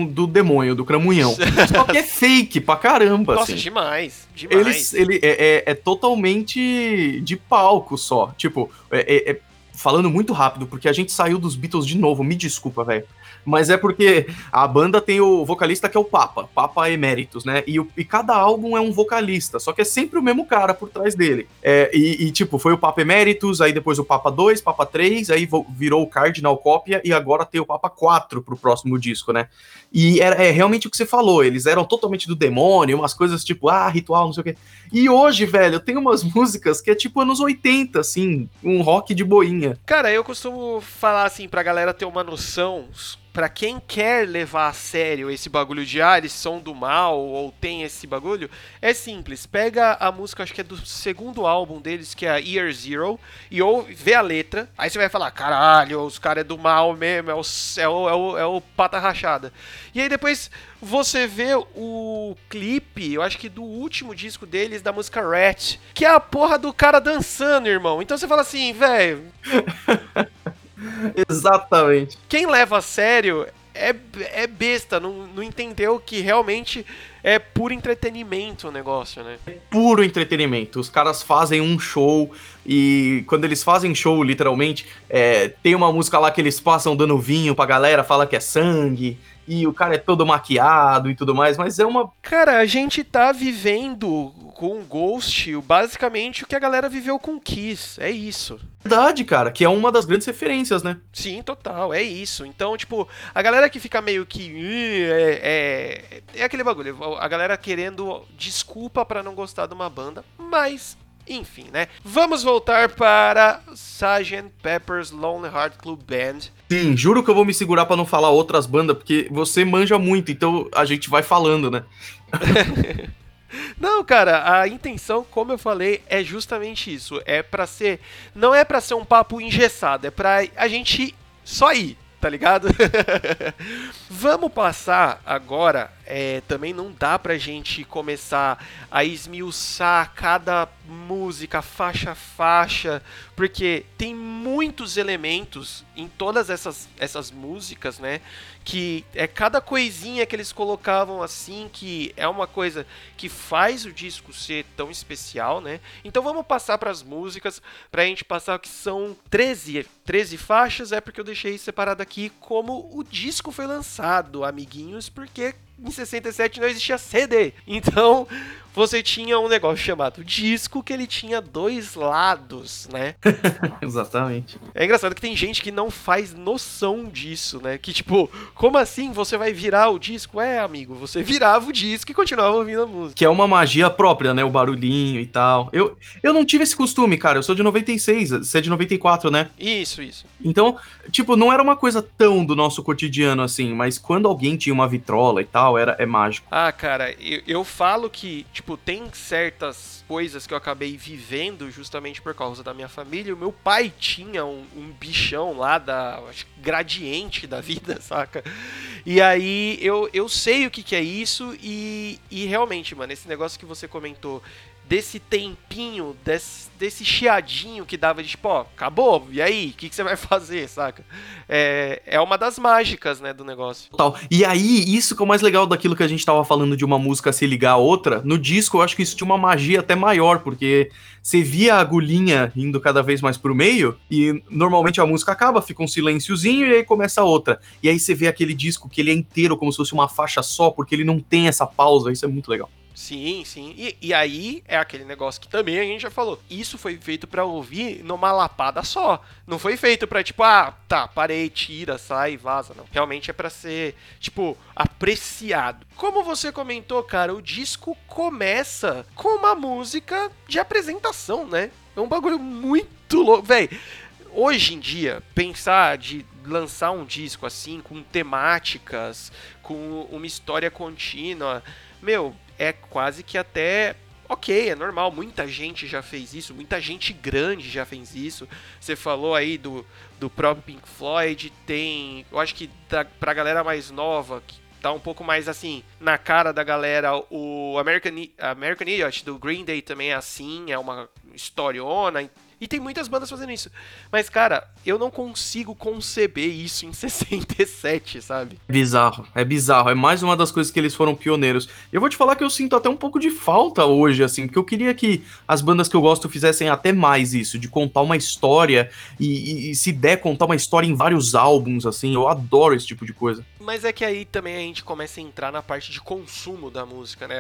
do demônio, do cramunhão. (laughs) Só que é fake pra caramba, Nossa, assim. demais, demais. Eles ele é, é, é totalmente de palco só. Tipo, é, é, é falando muito rápido, porque a gente saiu dos Beatles de novo, me desculpa, velho. Mas é porque a banda tem o vocalista que é o Papa, Papa Emeritus, né? E, o, e cada álbum é um vocalista, só que é sempre o mesmo cara por trás dele. É, e, e, tipo, foi o Papa Emeritus, aí depois o Papa 2, Papa 3, aí virou o Cardinal Cópia e agora tem o Papa 4 pro próximo disco, né? E era, é realmente o que você falou, eles eram totalmente do demônio, umas coisas tipo, ah, ritual, não sei o quê. E hoje, velho, tem umas (laughs) músicas que é tipo anos 80, assim, um rock de boinha. Cara, eu costumo falar assim pra galera ter uma noção para quem quer levar a sério esse bagulho de ah, eles são do mal ou tem esse bagulho, é simples. Pega a música, acho que é do segundo álbum deles, que é a Year Zero, e ou vê a letra. Aí você vai falar: caralho, os caras é do mal mesmo, é o, é o, é o, é o pata rachada. E aí depois você vê o clipe, eu acho que do último disco deles, da música Rat, que é a porra do cara dançando, irmão. Então você fala assim, velho. (laughs) Exatamente. Quem leva a sério é, é besta, não, não entendeu que realmente é puro entretenimento o negócio, né? É puro entretenimento. Os caras fazem um show e quando eles fazem show, literalmente, é, tem uma música lá que eles passam dando vinho pra galera, fala que é sangue e o cara é todo maquiado e tudo mais, mas é uma. Cara, a gente tá vivendo com Ghost basicamente o que a galera viveu com Kiss. É isso. Verdade, cara, que é uma das grandes referências, né? Sim, total, é isso. Então, tipo, a galera que fica meio que. É, é, é aquele bagulho. A galera querendo desculpa para não gostar de uma banda, mas enfim, né? Vamos voltar para Sgt. Pepper's Lonely Heart Club Band. Sim, juro que eu vou me segurar para não falar outras bandas, porque você manja muito, então a gente vai falando, né? (laughs) Não, cara, a intenção, como eu falei, é justamente isso. É para ser, não é para ser um papo engessado, é para a gente só ir, tá ligado? (laughs) Vamos passar agora. É, também não dá pra gente começar a esmiuçar cada música, faixa a faixa, porque tem muitos elementos em todas essas, essas músicas, né? Que é cada coisinha que eles colocavam assim, que é uma coisa que faz o disco ser tão especial, né? Então vamos passar para as músicas, pra gente passar que são 13, 13 faixas, é porque eu deixei separado aqui como o disco foi lançado, amiguinhos, porque em 67 não existia CD. Então, você tinha um negócio chamado disco que ele tinha dois lados, né? (laughs) Exatamente. É engraçado que tem gente que não faz noção disso, né? Que tipo, como assim você vai virar o disco? É, amigo, você virava o disco e continuava ouvindo a música. Que é uma magia própria, né? O barulhinho e tal. Eu, eu não tive esse costume, cara. Eu sou de 96, você é de 94, né? Isso, isso. Então, tipo, não era uma coisa tão do nosso cotidiano assim, mas quando alguém tinha uma vitrola e tal, era é mágico. Ah, cara, eu, eu falo que, tipo, tem certas coisas que eu acabei vivendo justamente por causa da minha família. O meu pai tinha um, um bichão lá da acho, gradiente da vida, (laughs) saca? E aí eu, eu sei o que, que é isso e, e realmente, mano, esse negócio que você comentou desse tempinho, desse, desse chiadinho que dava de tipo, ó, acabou, e aí, o que, que, você vai (laughs) fazer, saca? É, é uma das mágicas, né, do negócio. Total. E aí, isso que é o mais legal daquilo que a gente tava falando de uma música se ligar a outra, no disco eu acho que isso tinha uma magia até maior, porque você via a agulhinha indo cada vez mais pro meio, e normalmente a música acaba, fica um silênciozinho e aí começa a outra. E aí você vê aquele disco que ele é inteiro como se fosse uma faixa só, porque ele não tem essa pausa, isso é muito legal. Sim, sim. E, e, aí é aquele negócio que também a gente já falou. Isso foi feito para ouvir numa lapada só. Não foi feito para tipo, ah, tá, parei, tira, sai, vaza, não. Realmente é para ser, tipo, apreciado. Como você comentou, cara, o disco começa com uma música de apresentação, né? É um bagulho muito louco, velho. Hoje em dia, pensar de lançar um disco assim com temáticas, com uma história contínua, meu, é quase que até ok, é normal, muita gente já fez isso, muita gente grande já fez isso. Você falou aí do, do próprio Pink Floyd, tem. Eu acho que da, pra galera mais nova, que tá um pouco mais assim, na cara da galera, o American, American Idiot do Green Day também é assim, é uma historiona. E tem muitas bandas fazendo isso. Mas, cara, eu não consigo conceber isso em (laughs) 67, sabe? É bizarro, é bizarro. É mais uma das coisas que eles foram pioneiros. Eu vou te falar que eu sinto até um pouco de falta hoje, assim, porque eu queria que as bandas que eu gosto fizessem até mais isso, de contar uma história e, e, e se der, contar uma história em vários álbuns, assim. Eu adoro esse tipo de coisa. Mas é que aí também a gente começa a entrar na parte de consumo da música, né?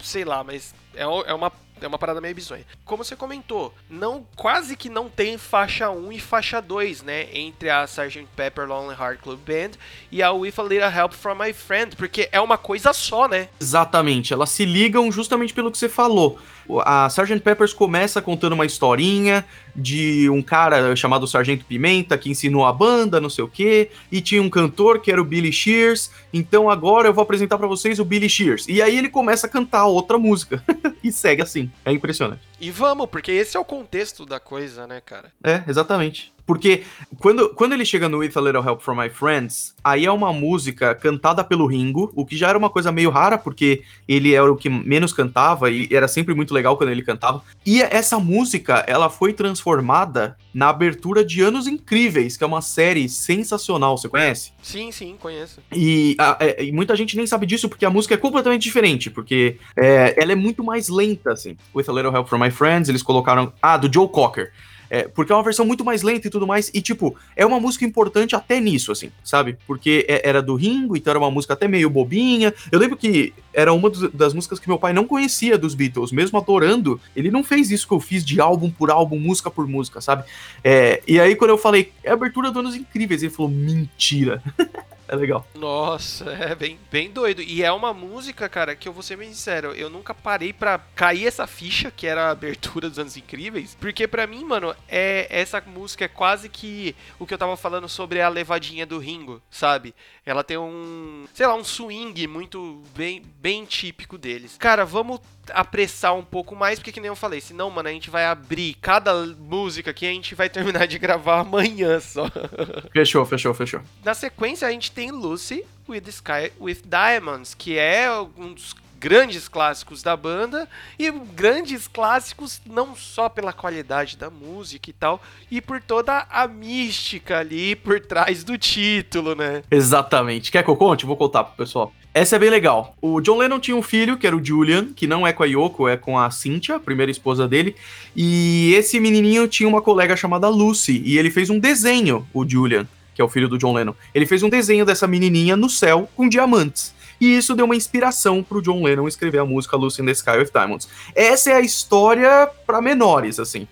Sei lá, mas é, é uma é uma parada meio bizonha. Como você comentou, não quase que não tem faixa 1 e faixa 2, né, entre a Sgt. Pepper Lonely Heart Club Band e a With a Little Help from My Friend, porque é uma coisa só, né? Exatamente, elas se ligam justamente pelo que você falou. A Sgt. Peppers começa contando uma historinha de um cara chamado Sargento Pimenta que ensinou a banda, não sei o quê, e tinha um cantor que era o Billy Shears. Então agora eu vou apresentar para vocês o Billy Shears. E aí ele começa a cantar outra música (laughs) e segue assim. É impressionante. E vamos, porque esse é o contexto da coisa, né, cara? É, exatamente. Porque quando, quando ele chega no With a Little Help from My Friends, aí é uma música cantada pelo Ringo, o que já era uma coisa meio rara, porque ele era o que menos cantava e era sempre muito legal quando ele cantava. E essa música, ela foi transformada na abertura de Anos Incríveis, que é uma série sensacional, você conhece? Sim, sim, conheço. E, a, é, e muita gente nem sabe disso porque a música é completamente diferente, porque é, ela é muito mais lenta, assim. With a Little Help from My Friends, eles colocaram. Ah, do Joe Cocker. É, porque é uma versão muito mais lenta e tudo mais. E, tipo, é uma música importante até nisso, assim, sabe? Porque é, era do Ringo, então era uma música até meio bobinha. Eu lembro que era uma das músicas que meu pai não conhecia dos Beatles, mesmo adorando. Ele não fez isso que eu fiz de álbum por álbum, música por música, sabe? É, e aí, quando eu falei, é a abertura do Anos Incríveis, ele falou, mentira. (laughs) É legal. Nossa, é bem, bem doido. E é uma música, cara, que eu vou ser bem sincero, eu nunca parei pra cair essa ficha, que era a abertura dos Anos Incríveis, porque para mim, mano, é essa música é quase que o que eu tava falando sobre a levadinha do Ringo, sabe? Ela tem um, sei lá, um swing muito bem, bem típico deles. Cara, vamos apressar um pouco mais, porque que nem eu falei, senão, mano, a gente vai abrir cada música aqui a gente vai terminar de gravar (laughs) amanhã só. Fechou, fechou, fechou. Na sequência, a gente tem Lucy with Sky with Diamonds, que é um dos grandes clássicos da banda e grandes clássicos não só pela qualidade da música e tal, e por toda a mística ali por trás do título, né? Exatamente. Quer que eu conte? Vou contar pro pessoal. Essa é bem legal. O John Lennon tinha um filho, que era o Julian, que não é com a Yoko, é com a Cynthia, a primeira esposa dele. E esse menininho tinha uma colega chamada Lucy, e ele fez um desenho, o Julian, que é o filho do John Lennon. Ele fez um desenho dessa menininha no céu com diamantes. E isso deu uma inspiração pro John Lennon escrever a música Lucy in the Sky with Diamonds. Essa é a história para menores, assim.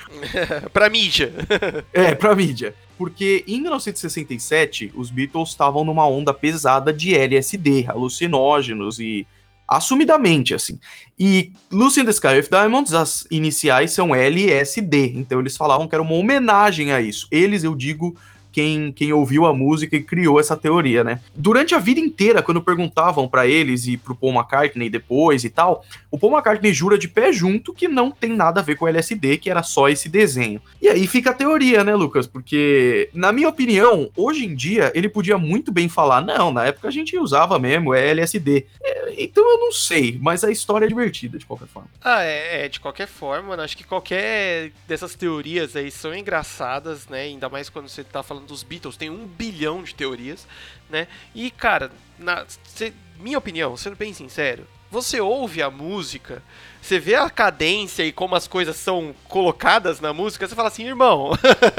(laughs) pra mídia. (laughs) é, pra mídia. Porque em 1967, os Beatles estavam numa onda pesada de LSD, alucinógenos e assumidamente, assim. E Lucy in the Sky with Diamonds, as iniciais são LSD, então eles falavam que era uma homenagem a isso. Eles, eu digo, quem, quem ouviu a música e criou essa teoria, né? Durante a vida inteira, quando perguntavam para eles e pro Paul McCartney depois e tal, o Paul McCartney jura de pé junto que não tem nada a ver com LSD, que era só esse desenho. E aí fica a teoria, né, Lucas? Porque, na minha opinião, hoje em dia, ele podia muito bem falar, não, na época a gente usava mesmo, é LSD. É, então eu não sei, mas a história é divertida, de qualquer forma. Ah, é, é de qualquer forma, né? acho que qualquer dessas teorias aí são engraçadas, né? Ainda mais quando você tá falando falando dos Beatles, tem um bilhão de teorias, né? E, cara, na, cê, minha opinião, sendo bem sincero, você ouve a música, você vê a cadência e como as coisas são colocadas na música, você fala assim, irmão.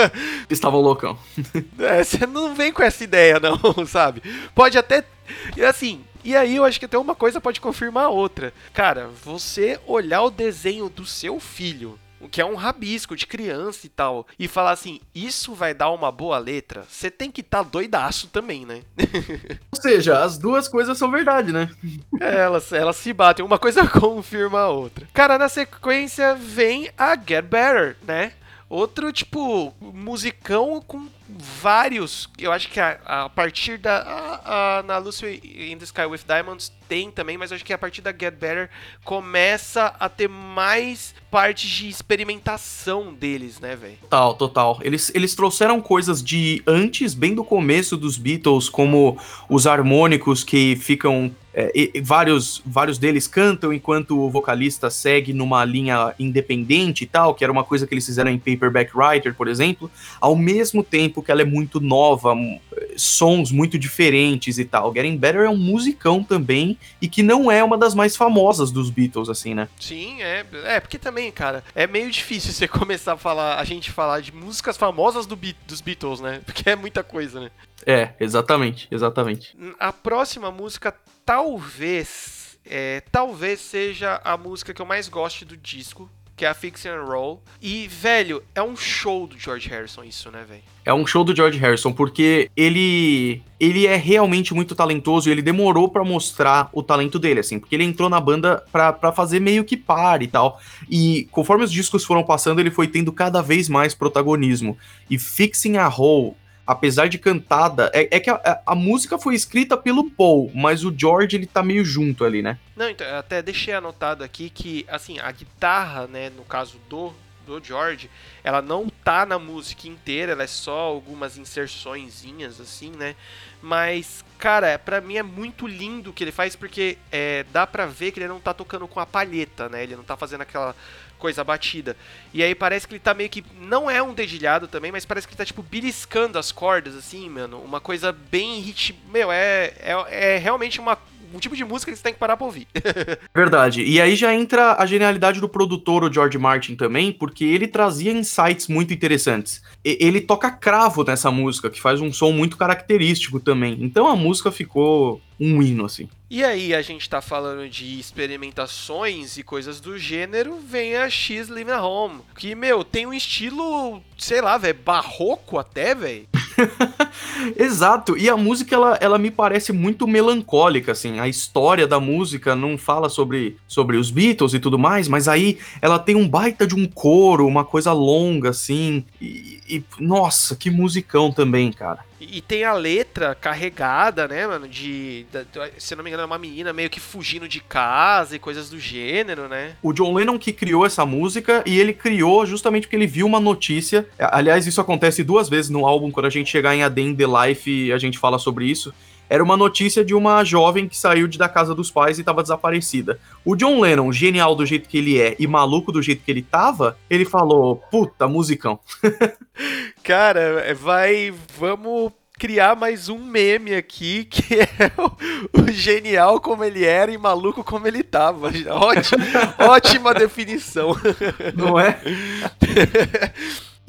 (laughs) Estavam loucão. (laughs) é, você não vem com essa ideia, não, (laughs) sabe? Pode até. Assim, e aí eu acho que até uma coisa pode confirmar a outra. Cara, você olhar o desenho do seu filho que é um rabisco de criança e tal, e falar assim, isso vai dar uma boa letra, você tem que estar tá doidaço também, né? (laughs) Ou seja, as duas coisas são verdade, né? É, elas, elas se batem, uma coisa (laughs) confirma a outra. Cara, na sequência vem a Get Better, né? Outro, tipo, musicão com vários. Eu acho que a, a partir da. A, a, na Lucy in the Sky with Diamonds tem também, mas acho que a partir da Get Better começa a ter mais partes de experimentação deles, né, velho? Total, total. Eles, eles trouxeram coisas de antes, bem do começo dos Beatles, como os harmônicos que ficam é, e, vários, vários deles cantam enquanto o vocalista segue numa linha independente e tal, que era uma coisa que eles fizeram em Paperback Writer, por exemplo, ao mesmo tempo que ela é muito nova, sons muito diferentes e tal. Getting Better é um musicão também e que não é uma das mais famosas dos Beatles, assim, né? Sim, é. É, porque também, cara, é meio difícil (laughs) você começar a falar, a gente falar de músicas famosas do, dos Beatles, né? (laughs) Porque é muita coisa, né? É, exatamente, exatamente. A próxima música talvez, é, talvez seja a música que eu mais goste do disco, que é a Fix and Roll. E, velho, é um show do George Harrison isso, né, velho? É um show do George Harrison, porque ele ele é realmente muito talentoso e ele demorou para mostrar o talento dele, assim, porque ele entrou na banda pra fazer meio que par e tal. E conforme os discos foram passando, ele foi tendo cada vez mais protagonismo. E Fixing a Hole apesar de cantada, é, é que a, a, música foi escrita pelo Paul, mas o George ele tá meio junto ali, né? Não, então, até deixei anotado aqui que, assim, a guitarra, né, no caso do do George, ela não tá na música inteira, ela é só algumas inserçõezinhas, assim, né? Mas, cara, para mim é muito lindo o que ele faz, porque é, dá pra ver que ele não tá tocando com a palheta, né? Ele não tá fazendo aquela coisa batida. E aí parece que ele tá meio que. Não é um dedilhado também, mas parece que ele tá, tipo, beliscando as cordas, assim, mano. Uma coisa bem hit. Meu, é, é, é realmente uma um tipo de música que você tem que parar pra ouvir. (laughs) Verdade. E aí já entra a genialidade do produtor, o George Martin, também, porque ele trazia insights muito interessantes. E ele toca cravo nessa música, que faz um som muito característico também. Então a música ficou um hino, assim. E aí, a gente tá falando de experimentações e coisas do gênero, vem a X Living Home. Que, meu, tem um estilo, sei lá, velho, barroco até, velho. (laughs) Exato, e a música ela, ela me parece muito melancólica, assim. A história da música não fala sobre, sobre os Beatles e tudo mais, mas aí ela tem um baita de um coro, uma coisa longa, assim. E, e nossa, que musicão também, cara. E, tem a letra carregada, né, mano? De, de, se não me engano, é uma menina meio que fugindo de casa e coisas do gênero, né? O John Lennon que criou essa música e ele criou justamente porque ele viu uma notícia. Aliás, isso acontece duas vezes no álbum, quando a gente chegar em A Day in the Life, a gente fala sobre isso era uma notícia de uma jovem que saiu de da casa dos pais e estava desaparecida. O John Lennon, genial do jeito que ele é e maluco do jeito que ele tava, ele falou: puta, musicão. (laughs) Cara, vai. Vamos criar mais um meme aqui, que (laughs) é o, o, genial como ele era e maluco como ele tava. (laughs) Ótima, ótima definição. Não é?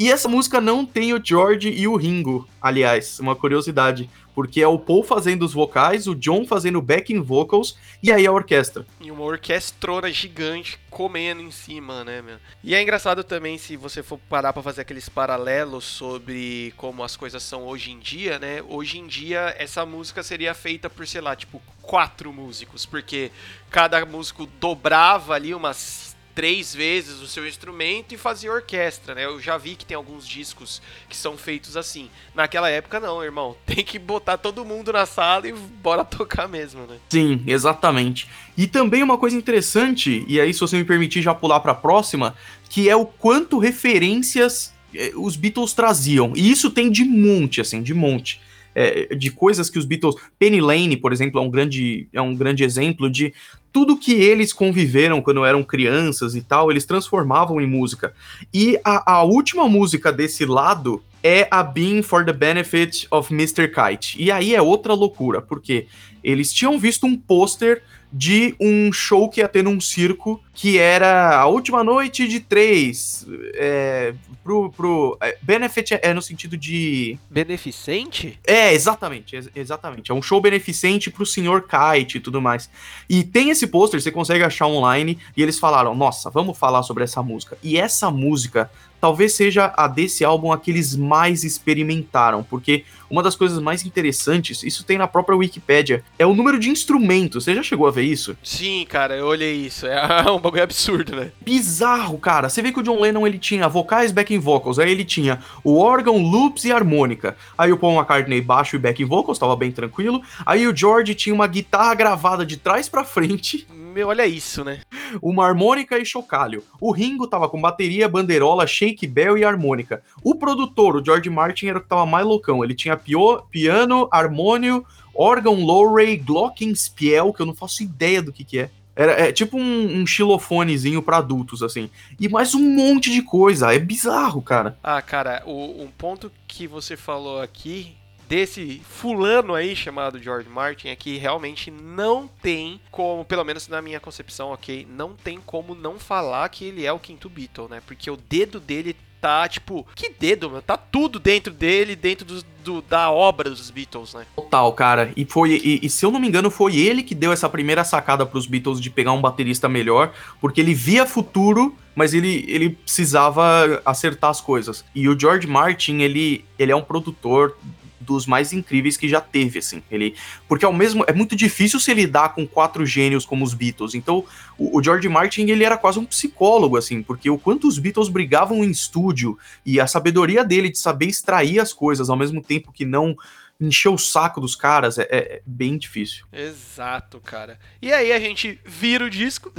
E essa música não tem o George e o Ringo, aliás, uma curiosidade porque é o Paul fazendo os vocais, o John fazendo backing vocals e aí a orquestra. E uma orquestrona gigante comendo em cima, né, meu? E é engraçado também se você for parar para fazer aqueles paralelos sobre como as coisas são hoje em dia, né? Hoje em dia essa música seria feita por, sei lá, tipo, quatro músicos, porque cada músico dobrava ali umas três vezes o seu instrumento e fazia orquestra, né? Eu já vi que tem alguns discos que são feitos assim. Naquela época não, irmão. (laughs) Tem que botar todo mundo na sala e bora tocar mesmo, né? Sim, exatamente. E também uma coisa interessante, e aí se você me permitir já pular para a próxima, que é o quanto referências eh, os Beatles traziam. E isso tem de monte, assim, de monte é, de coisas que os Beatles. Penny Lane, por exemplo, é um grande, é um grande exemplo de tudo que eles conviveram quando eram crianças e tal, eles transformavam em música. E a, a última música desse lado é a Being for the Benefit of Mr. Kite. E aí é outra loucura, porque eles tinham visto um pôster de um show que ia ter num circo, que era a última noite de três. É, pro. pro é, benefit é no sentido de. Beneficente? É, exatamente. Exatamente. É um show beneficente pro senhor Kite e tudo mais. E tem esse pôster, você consegue achar online, e eles falaram: nossa, vamos falar sobre essa música. E essa música talvez seja a desse álbum a que eles mais experimentaram, porque uma das coisas mais interessantes, isso tem na própria Wikipedia, é o número de instrumentos. Você já chegou a ver isso? Sim, cara, eu olhei isso. (laughs) É bagulho absurdo, né? Bizarro, cara. Você vê que o John Lennon ele tinha vocais, backing vocals, aí ele tinha o órgão, loops e harmônica. Aí o Paul McCartney baixo e backing vocals, tava bem tranquilo. Aí o George tinha uma guitarra gravada de trás para frente, Meu, olha isso, né? uma harmônica e chocalho. O Ringo tava com bateria, bandeirola, shake bell e harmônica. O produtor, o George Martin, era o que tava mais loucão. Ele tinha pio- piano, harmônio, órgão Lowray, glockenspiel, que eu não faço ideia do que que é. Era é tipo um, um xilofonezinho pra adultos, assim. E mais um monte de coisa. É bizarro, cara. Ah, cara, o, um ponto que você falou aqui desse fulano aí chamado George Martin é que realmente não tem como, pelo menos na minha concepção, ok, não tem como não falar que ele é o quinto Beatle, né? Porque o dedo dele tá, tipo, que dedo, meu? Tá tudo dentro dele, dentro do, do- da obra dos Beatles, né? Total, cara. E foi e, e se eu não me engano, foi ele que deu essa primeira sacada pros Beatles de pegar um baterista melhor, porque ele via futuro, mas ele, ele precisava acertar as coisas. E o George Martin, ele, ele é um produtor dos mais incríveis que já teve, assim. Ele, porque ao mesmo é muito difícil se lidar com quatro gênios como os Beatles. Então, o, o George Martin, ele era quase um psicólogo, assim, porque o quanto os Beatles brigavam em estúdio e a sabedoria dele de saber extrair as coisas ao mesmo tempo que não encher o saco dos caras é, é bem difícil. Exato, cara. E aí a gente vira o disco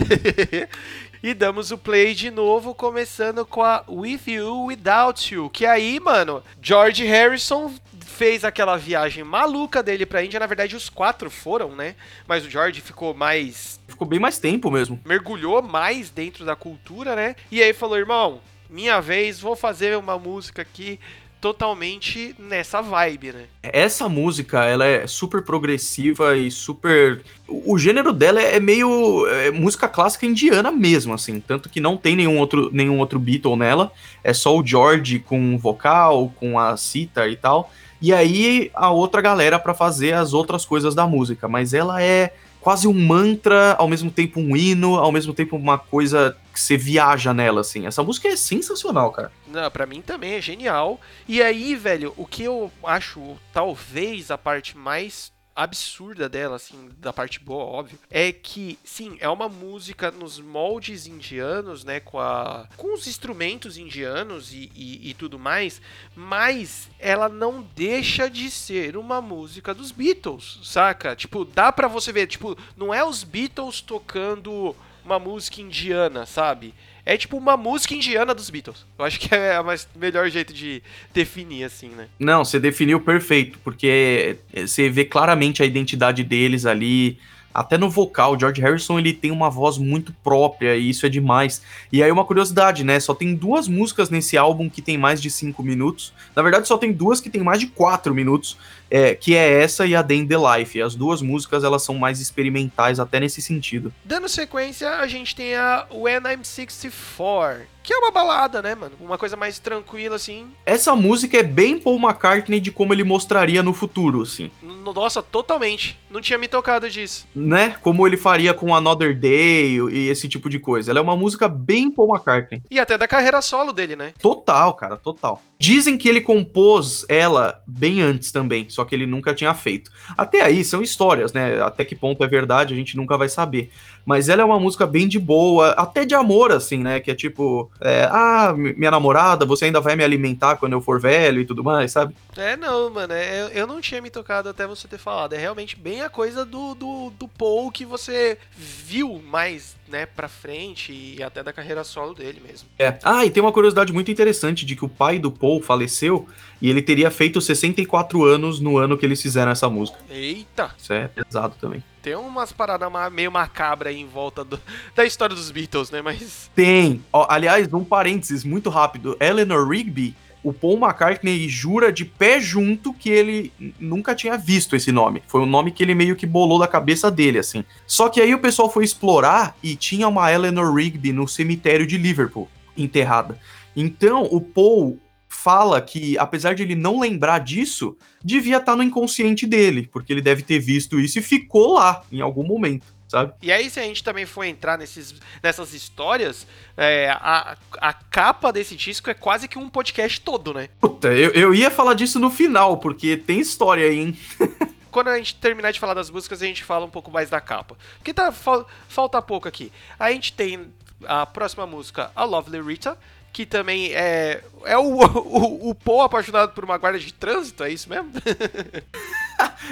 (laughs) e damos o play de novo, começando com a With You, Without You. Que aí, mano, George Harrison fez aquela viagem maluca dele pra Índia. Na verdade, os quatro foram, né? Mas o George ficou mais. Ficou bem mais tempo mesmo. mergulhou mais dentro da cultura, né? E aí falou, irmão, minha vez, vou fazer uma música aqui totalmente nessa vibe, né? Essa música, ela é super progressiva e super. O gênero dela é meio é, música clássica indiana mesmo, assim. Tanto que não tem nenhum outro, nenhum outro Beatle nela. É só o George com vocal, com a cita e tal. E aí a outra galera pra fazer as outras coisas da música. Mas ela é quase um mantra, ao mesmo tempo um hino, ao mesmo tempo uma coisa que você viaja nela, assim. Essa música é sensacional, cara. Não, pra mim também é genial. E aí, velho, o que eu acho talvez a parte mais absurda dela, assim, da parte boa, óbvio, é que, sim, é uma música nos moldes indianos, né, com, a, com os instrumentos indianos e, e, e tudo mais, mas ela não deixa de ser uma música dos Beatles, saca? Tipo, dá pra você ver, tipo, não é os Beatles tocando uma música indiana, sabe? É tipo uma música indiana dos Beatles. Eu acho que é o melhor jeito de definir, assim, né? Não, você definiu perfeito, porque é, você vê claramente a identidade deles ali, até no vocal. George Harrison ele tem uma voz muito própria e isso é demais. E aí uma curiosidade, né? Só tem duas músicas nesse álbum que tem mais de cinco minutos. Na verdade, só tem duas que tem mais de quatro minutos, é, que é essa e a Day in the Life. As duas músicas elas são mais experimentais até nesse sentido. Dando sequência, a gente tem a When I'm 64, que é uma balada, né, mano? Uma coisa mais tranquila, assim. Essa música é bem Paul McCartney de como ele mostraria no futuro, assim. Nossa, totalmente. Não tinha me tocado disso. né? Como ele faria com Another Day e esse tipo de coisa. Ela é uma música bem Paul McCartney. E até da carreira solo dele, né? Total, cara, total. Dizem que ele compôs ela bem antes também, só que ele nunca tinha feito. Até aí são histórias, né? Até que ponto é verdade, a gente nunca vai saber. Mas ela é uma música bem de boa, até de amor, assim, né? Que é tipo, é, ah, mi- minha namorada, você ainda vai me alimentar quando eu for velho e tudo mais, sabe? É, não, mano. é- eu, eu não tinha me tocado até você ter falado. É realmente bem a coisa do, do, do Paul que você viu mais, né, pra frente e até da carreira solo dele mesmo. É. Ah, e tem uma curiosidade muito interessante de que o pai do Paul faleceu e ele teria feito 64 anos no ano que eles fizeram essa música. Eita! Isso é pesado também. Tem umas paradas meio macabras aí em volta do- (laughs) da história dos Beatles, né? Mas. Tem. Aliás, um parênteses muito rápido. Eleanor Rigby, o Paul McCartney jura de pé junto que ele nunca tinha visto esse nome. Foi um nome que ele meio que bolou da cabeça dele, assim. Só que aí o pessoal foi explorar e tinha uma Eleanor Rigby no cemitério de Liverpool, enterrada. Então, o Paul fala que, apesar de ele não lembrar disso, devia estar no inconsciente dele, porque ele deve ter visto isso e ficou lá em algum momento, sabe? E aí, se a gente também for entrar nesses, nessas histórias, é, a, a capa desse disco é quase que um podcast todo, né? Puta, eu, eu ia falar disso no final, porque tem história aí, hein? (laughs) quando a gente terminar de falar das músicas, a gente fala um pouco mais da capa. Porque tá, fal- falta pouco aqui. A gente tem a próxima música, a Lovely Rita, que também é, é o, (laughs) o, o Paul apaixonado por uma guarda de trânsito, é isso mesmo? (laughs)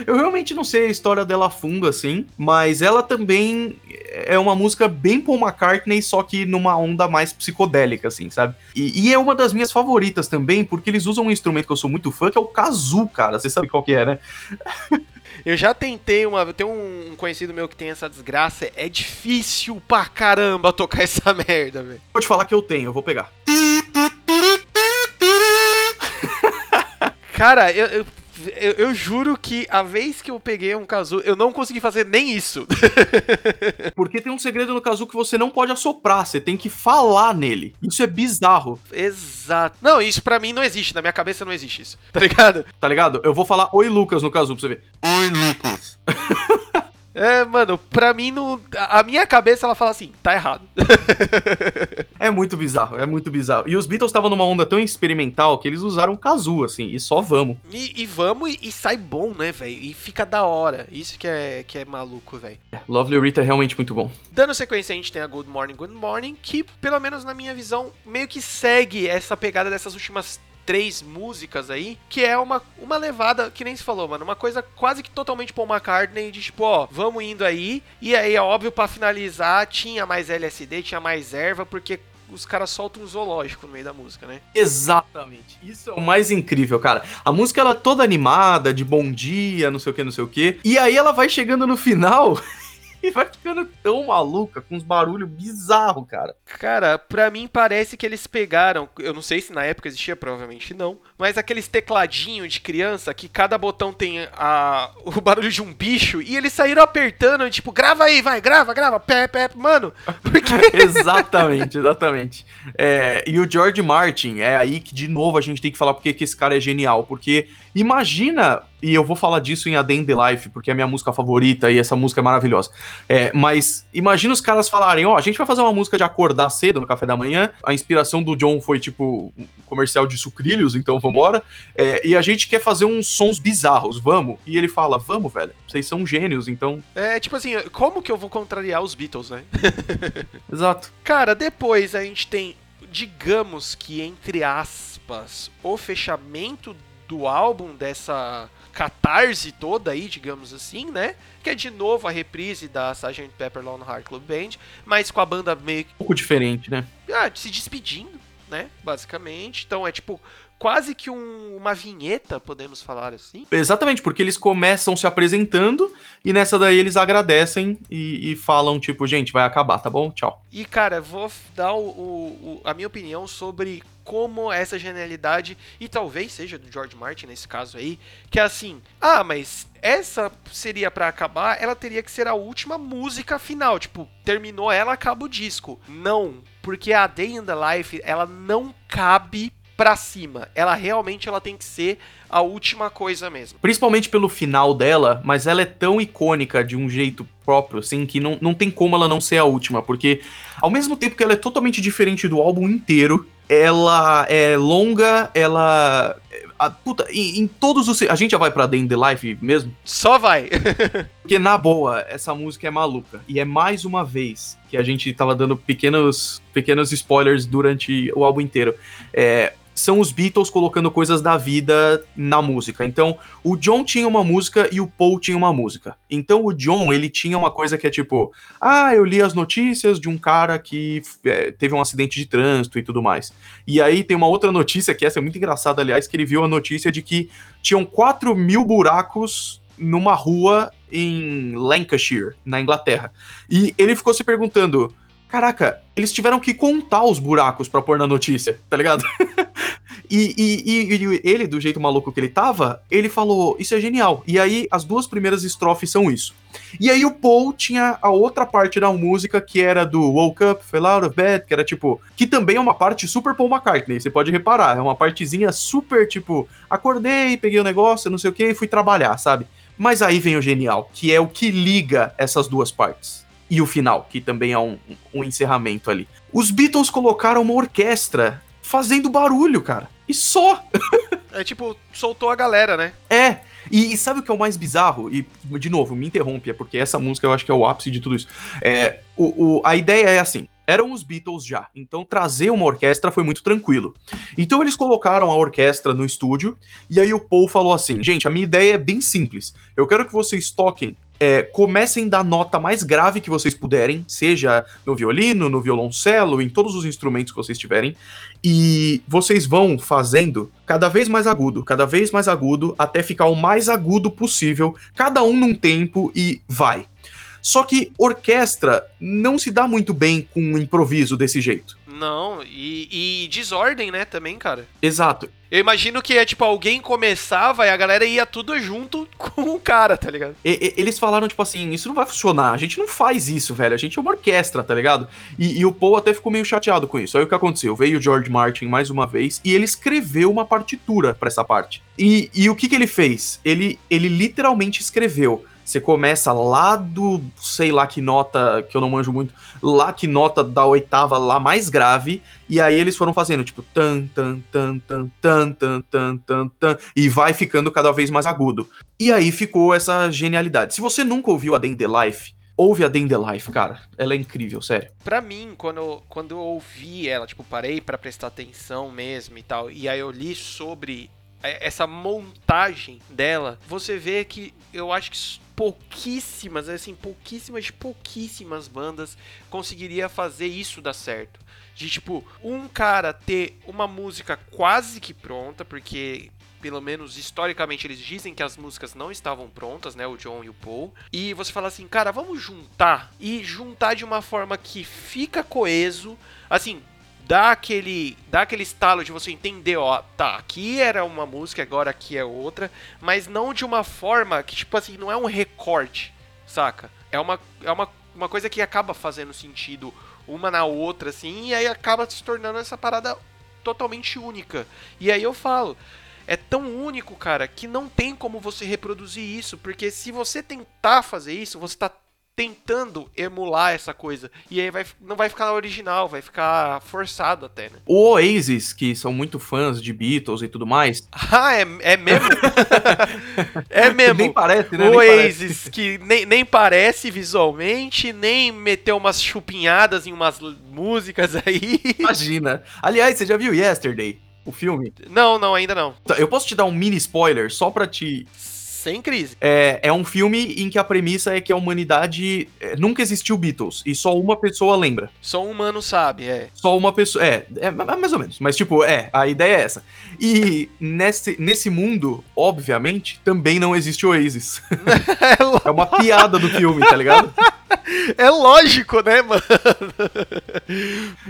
Eu realmente não sei a história dela fundo, assim, mas ela também é uma música bem Paul McCartney, só que numa onda mais psicodélica, assim, sabe? E, e é uma das minhas favoritas também, porque eles usam um instrumento que eu sou muito fã, que é o kazoo, cara. Você sabe qual que é, né? (laughs) Eu já tentei uma. Tem um conhecido meu que tem essa desgraça. É difícil pra caramba tocar essa merda, velho. Vou te falar que eu tenho, eu vou pegar. Cara, eu, eu, eu, eu juro que a vez que eu peguei um kazoo, eu não consegui fazer nem isso. (laughs) Porque tem um segredo no kazoo que você não pode assoprar, você tem que falar nele. Isso é bizarro, Exato. Não, isso pra mim não existe. Na minha cabeça não existe isso. (laughs) Tá ligado? tá ligado? Eu vou falar Oi Lucas no kazoo pra você ver. Oi Lucas. (laughs) É, mano, pra mim, no, a minha cabeça ela fala assim: tá errado. (laughs) É muito bizarro, é muito bizarro. E os Beatles estavam numa onda tão experimental que eles usaram kazoo, assim, e só vamos. E, e vamos e, e sai bom, né, velho? E fica da hora. Isso que é, que é maluco, velho. Lovely Rita é realmente muito bom. Dando sequência, a gente tem a Good Morning, Good Morning, que, pelo menos na minha visão, meio que segue essa pegada dessas últimas três músicas aí, que é uma, uma levada, que nem se falou, mano, uma coisa quase que totalmente Paul McCartney, de tipo, ó, vamos indo aí, e aí, é óbvio, pra finalizar, tinha mais LSD, tinha mais erva, porque os caras soltam um zoológico no meio da música, né? Exatamente. Isso é o mais incrível, cara. A música ela é toda animada, de bom dia, não sei o que, não sei o que. E aí ela vai chegando no final (laughs) e (laughs) vai ficando tão maluca, com uns barulhos bizarros, cara. Cara, pra mim parece que eles pegaram, eu não sei se na época existia, provavelmente não, mas aqueles tecladinhos de criança que cada botão tem a, o barulho de um bicho e eles saíram apertando, tipo, grava aí, vai, grava, grava, pé, pé, mano, porque (laughs) exatamente, exatamente. É, e o George Martin, é aí que de novo a gente tem que falar porque que esse cara é genial. Porque imagina, e eu vou falar disso em A Day in the Life, porque é a minha música favorita e essa música é maravilhosa. É, mas imagina os caras falarem: ó, a gente vai fazer uma música de acordar cedo no café da manhã. A inspiração do John foi tipo um comercial de sucrilhos, então vambora. É, e a gente quer fazer uns sons bizarros, vamos? E ele fala: vamos, velho, vocês são gênios, então. é tipo assim, como que eu vou contrariar os Beatles, né? (laughs) Exato. Cara, depois a gente tem, digamos que entre aspas, o fechamento do álbum dessa catarse toda aí, digamos assim, né? Que é de novo a reprise da Sgt. Pepper Lonely Heart Club Band, mas com a banda meio que Um pouco diferente, né? ah, se despedindo, né? Basicamente. Então é tipo quase que um- uma vinheta, podemos falar assim. Exatamente, porque eles começam se apresentando e nessa daí eles agradecem e, e falam, tipo, gente, vai acabar, tá bom? Tchau. E, cara, vou dar o- o- a minha opinião sobre como essa genialidade, e talvez seja do George Martin nesse caso aí, que é assim, ah, mas essa seria pra acabar, ela teria que ser a última música final, tipo, terminou ela, acaba o disco. Não, porque a Day in the Life, ela não cabe pra cima. Ela realmente ela tem que ser a última coisa mesmo. Principalmente pelo final dela, mas ela é tão icônica de um jeito próprio, assim, que não, não tem como ela não ser a última, porque ao mesmo tempo que ela é totalmente diferente do álbum inteiro, ela é longa, ela. A, puta, em, em todos os. A gente já vai pra Day in the Life mesmo? Só vai. (laughs) Porque, na boa, essa música é maluca. E é mais uma vez que a gente tava dando pequenos, pequenos spoilers durante o álbum inteiro. É, são os Beatles colocando coisas da vida na música. Então, o John tinha uma música e o Paul tinha uma música. Então, o John, ele tinha uma coisa que é tipo: ah, eu li as notícias de um cara que é, teve um acidente de trânsito e tudo mais. E aí tem uma outra notícia, que essa é muito engraçada, aliás, que ele viu a notícia de que tinham 4 mil buracos numa rua em Lancashire, na Inglaterra. E ele ficou se perguntando: caraca, eles tiveram que contar os buracos pra pôr na notícia, tá ligado? (laughs) e, e- e- ele, do jeito maluco que ele tava, ele falou: Isso é genial. E aí, as duas primeiras estrofes são isso. E aí, o Paul tinha a outra parte da música que era do Woke Up, Fell Out of Bed, que era tipo. Que também é uma parte super Paul McCartney, você pode reparar. É uma partezinha super tipo: Acordei, peguei o negócio, não sei o que, e fui trabalhar, sabe? Mas aí vem o genial, que é o que liga essas duas partes. E o final, que também é um, um encerramento ali. Os Beatles colocaram uma orquestra fazendo barulho, cara. E só. (laughs) É tipo, soltou a galera, né? É, e, e sabe o que é o mais bizarro? E, de novo, me interrompe, é porque essa música eu acho que é o ápice de tudo isso. É, o, o, a ideia é assim: eram os Beatles já, então trazer uma orquestra foi muito tranquilo. Então eles colocaram a orquestra no estúdio, e aí o Paul falou assim: gente, a minha ideia é bem simples. Eu quero que vocês toquem é, comecem da nota mais grave que vocês puderem, seja no violino, no violoncelo, em todos os instrumentos que vocês tiverem, e vocês vão fazendo cada vez mais agudo, cada vez mais agudo, até ficar o mais agudo possível, cada um num tempo e vai. Só que orquestra não se dá muito bem com um improviso desse jeito. Não, e, e desordem, né, também, cara. Exato. Eu imagino que é tipo, alguém começava e a galera ia tudo junto (laughs) com o cara, tá ligado? E, e, eles falaram, tipo assim, isso não vai funcionar, a gente não faz isso, velho, a gente é uma orquestra, tá ligado? E, e o Paul até ficou meio chateado com isso. Aí o que aconteceu? Veio o George Martin mais uma vez e ele escreveu uma partitura para essa parte. E, e o que, que ele fez? Ele, ele literalmente escreveu você começa lá do, sei lá que nota, que eu não manjo muito, lá que nota da oitava lá mais grave, e aí eles foram fazendo, tipo, tan, tan, tan, tan, tan, tan, tan, tan, tan, e vai ficando cada vez mais agudo. E aí ficou essa genialidade. Se você nunca ouviu a Day ouve a Day cara. Ela é incrível, sério. Pra mim, quando eu, quando eu ouvi ela, tipo, parei para prestar atenção mesmo e tal, e aí eu li sobre essa montagem dela, você vê que eu acho que pouquíssimas, assim, pouquíssimas, pouquíssimas bandas conseguiria fazer isso dar certo. De tipo, um cara ter uma música quase que pronta, porque pelo menos historicamente eles dizem que as músicas não estavam prontas, né, o John e o Paul. E você fala assim, cara, vamos juntar e juntar de uma forma que fica coeso, assim, dá aquele, dá aquele estalo de você entender, ó, tá, aqui era uma música, agora aqui é outra, mas não de uma forma que, tipo assim, não é um recorte, saca? É uma, é uma, uma coisa que acaba fazendo sentido uma na outra, assim, e aí acaba se tornando essa parada totalmente única. E aí eu falo, é tão único, cara, que não tem como você reproduzir isso, porque se você tentar fazer isso, você tá tentando emular essa coisa. E aí vai, não vai ficar original, vai ficar forçado até, né? O Oasis, que são muito fãs de Beatles e tudo mais. (laughs) Ah, é, é mesmo? (laughs) é mesmo. Nem parece, né? O Oasis, que nem, nem parece visualmente, nem meteu umas chupinhadas em umas músicas aí. Imagina. Aliás, você já viu Yesterday? O filme? Não, não, ainda não. Tá, eu posso te dar um mini spoiler só pra te sem crise. É, é um filme em que a premissa é que a humanidade é, nunca existiu Beatles e só uma pessoa lembra. Só um humano sabe, é. Só uma pessoa. É, é, mais ou menos. Mas, tipo, é, a ideia é essa. E nesse, nesse mundo, obviamente, também não existe Oasis. (laughs) é, é uma piada do filme, tá ligado? (laughs) É lógico, né, mano?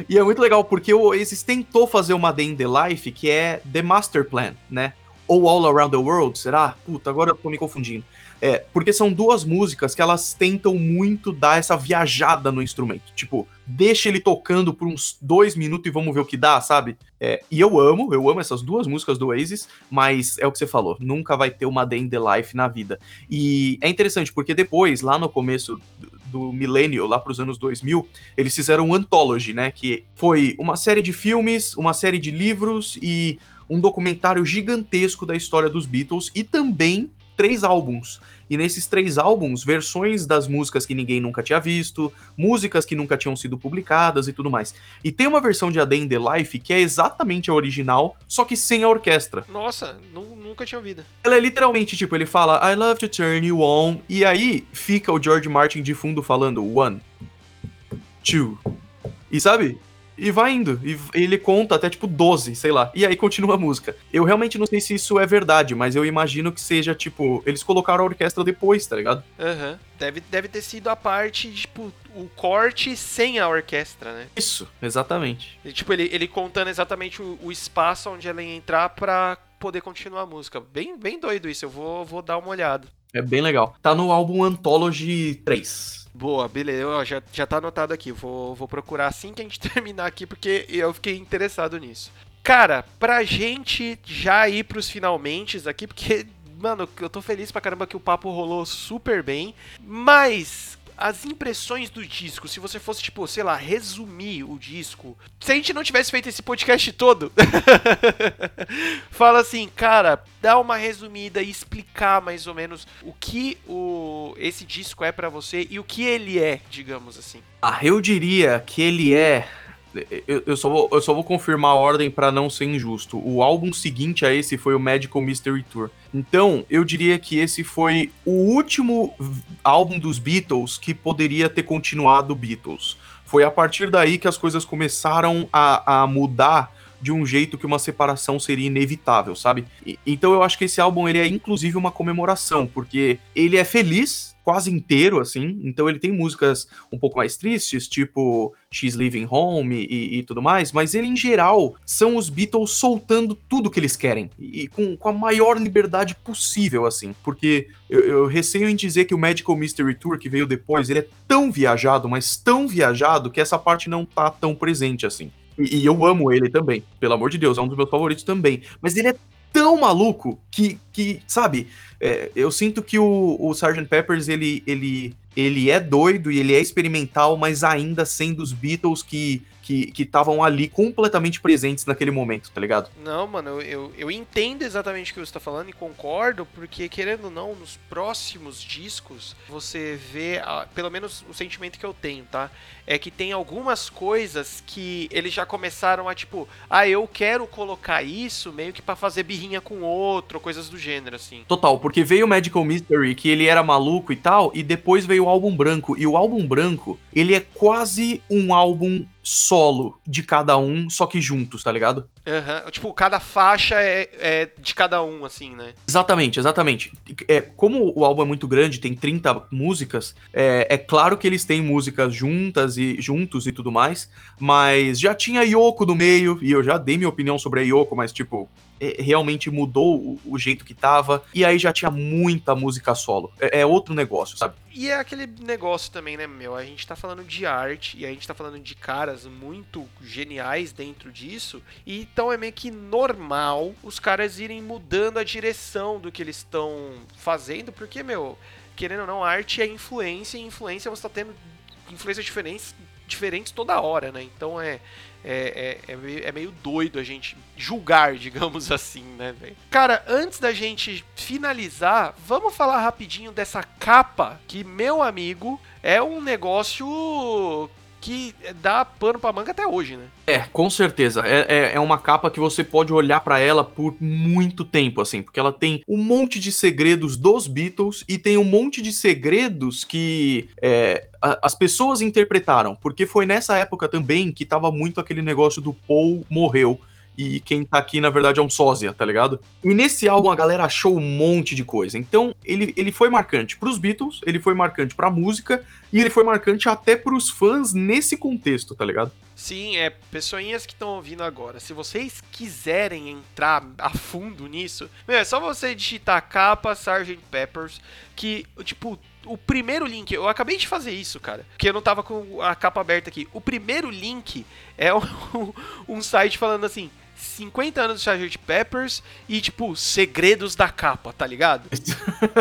e é muito legal porque o Oasis tentou fazer uma Day in the Life que é The Master Plan, né? Ou All Around the World, será? Puta, agora eu tô me confundindo. É, porque são duas músicas que elas tentam muito dar essa viajada no instrumento. Tipo, deixa ele tocando por uns dois minutos e vamos ver o que dá, sabe? É, e eu amo, eu amo essas duas músicas do Oasis, mas é o que você falou, nunca vai ter uma Day in the Life na vida. E é interessante, porque depois, lá no começo do milênio, lá para os anos 2000, eles fizeram um Anthology, né? Que foi uma série de filmes, uma série de livros e um documentário gigantesco da história dos Beatles e também três álbuns. E nesses três álbuns, versões das músicas que ninguém nunca tinha visto, músicas que nunca tinham sido publicadas e tudo mais. E tem uma versão de A Day in the Life que é exatamente a original, só que sem a orquestra. Nossa, nunca tinha ouvido. Ela é literalmente, tipo, ele fala I love to turn you on, e aí fica o George Martin de fundo falando one, two. E sabe? E vai indo. E ele conta até tipo 12, sei lá. E aí continua a música. Eu realmente não sei se isso é verdade, mas eu imagino que seja tipo. Eles colocaram a orquestra depois, tá ligado? Aham. Uhum. Deve, deve ter sido a parte, tipo, o corte sem a orquestra, né? Isso, exatamente. E, tipo, ele, ele contando exatamente o, o espaço onde ela ia entrar pra poder continuar a música. Bem, bem doido isso, eu vou, vou dar uma olhada. É bem legal. Tá no álbum Anthology 3. Boa, beleza. já, já tá anotado aqui. Vou, vou procurar assim que a gente (laughs) terminar aqui, porque eu fiquei interessado nisso. Cara, pra gente já ir pros finalmente aqui, porque, mano, eu tô feliz pra caramba que o papo rolou super bem. Mas as impressões do disco, se você fosse, tipo, sei lá, resumir o disco, se a gente não tivesse feito esse podcast todo, (laughs) fala assim, cara, dá uma resumida e explicar mais ou menos o que o, esse disco é para você e o que ele é, digamos assim. Ah, eu diria que ele é eu, eu, só vou, eu só vou confirmar a ordem para não ser injusto. O álbum seguinte a esse foi o Magical Mystery Tour. Então, eu diria que esse foi o último álbum dos Beatles que poderia ter continuado Beatles. Foi a partir daí que as coisas começaram a, a mudar de um jeito que uma separação seria inevitável, sabe? E, então eu acho que esse álbum ele é inclusive uma comemoração, porque ele é feliz quase inteiro, assim. Então ele tem músicas um pouco mais tristes, tipo She's Leaving Home e, e, tudo mais, mas ele, em geral, são os Beatles soltando tudo que eles querem. E com, com a maior liberdade possível, assim. Porque eu, eu receio em dizer que o Magical Mystery Tour, que veio depois, ele é tão viajado, mas tão viajado, que essa parte não tá tão presente assim. E, e eu amo ele também, pelo amor de Deus, é um dos meus favoritos também. Mas ele é tão maluco que, que sabe, é, eu sinto que o, o Sgt. Peppers, ele, ele, ele é doido e ele é experimental, mas ainda sendo os Beatles que que estavam ali completamente presentes naquele momento, tá ligado? Não, mano, eu, eu entendo exatamente o que você tá falando e concordo, porque querendo ou não, nos próximos discos, você vê, pelo menos o sentimento que eu tenho, tá? É que tem algumas coisas que eles já começaram a tipo, ah, eu quero colocar isso meio que para fazer birrinha com outro, coisas do gênero, assim. Total, porque veio o Magical Mystery, que ele era maluco e tal, e depois veio o álbum branco. E o álbum branco, ele é quase um álbum solo de cada um, só que juntos, tá ligado? Uhum. Tipo, cada faixa é, é, de cada um, assim, né? Exatamente, exatamente. É, como o álbum é muito grande, tem 30 músicas, é, é claro que eles têm músicas juntas e juntos e tudo mais, mas já tinha Yoko no meio, e eu já dei minha opinião sobre a Yoko, mas tipo, é, realmente mudou o, o, jeito que tava. E aí já tinha muita música solo. É, é, outro negócio, sabe? E é aquele negócio também, né, meu? A gente tá falando de arte e a gente tá falando de caras muito geniais dentro disso. E então é meio que normal os caras irem mudando a direção do que eles estão fazendo, porque, meu, querendo ou não, arte é influência e influência você tá tendo influências diferentes, diferentes toda hora, né? Então é é, é, é, meio, é meio doido a gente julgar, (laughs) digamos assim, né, velho? Cara, antes da gente finalizar, vamos falar rapidinho dessa capa que, meu amigo, é um negócio que dá pano pra manga até hoje, né? É, com certeza. É, é, é uma capa que você pode olhar para ela por muito tempo, assim, porque ela tem um monte de segredos dos Beatles e tem um monte de segredos que é, a, as pessoas interpretaram, porque foi nessa época também que tava muito aquele negócio do Paul morreu e quem tá aqui, na verdade, é um sósia, tá ligado? E nesse álbum a galera achou um monte de coisa. Então, ele, ele foi marcante pros Beatles, ele foi marcante pra música, e ele foi marcante até pros fãs nesse contexto, tá ligado? Sim, é, pessoinhas que estão ouvindo agora, se vocês quiserem entrar a fundo nisso, é só você digitar capa Sgt. Peppers, que, tipo, o primeiro link, eu acabei de fazer isso, cara, porque eu não tava com a capa aberta aqui. O primeiro link é (laughs) um, um site falando assim: 50 anos de Sgt. Peppers e, tipo, segredos da capa, tá ligado?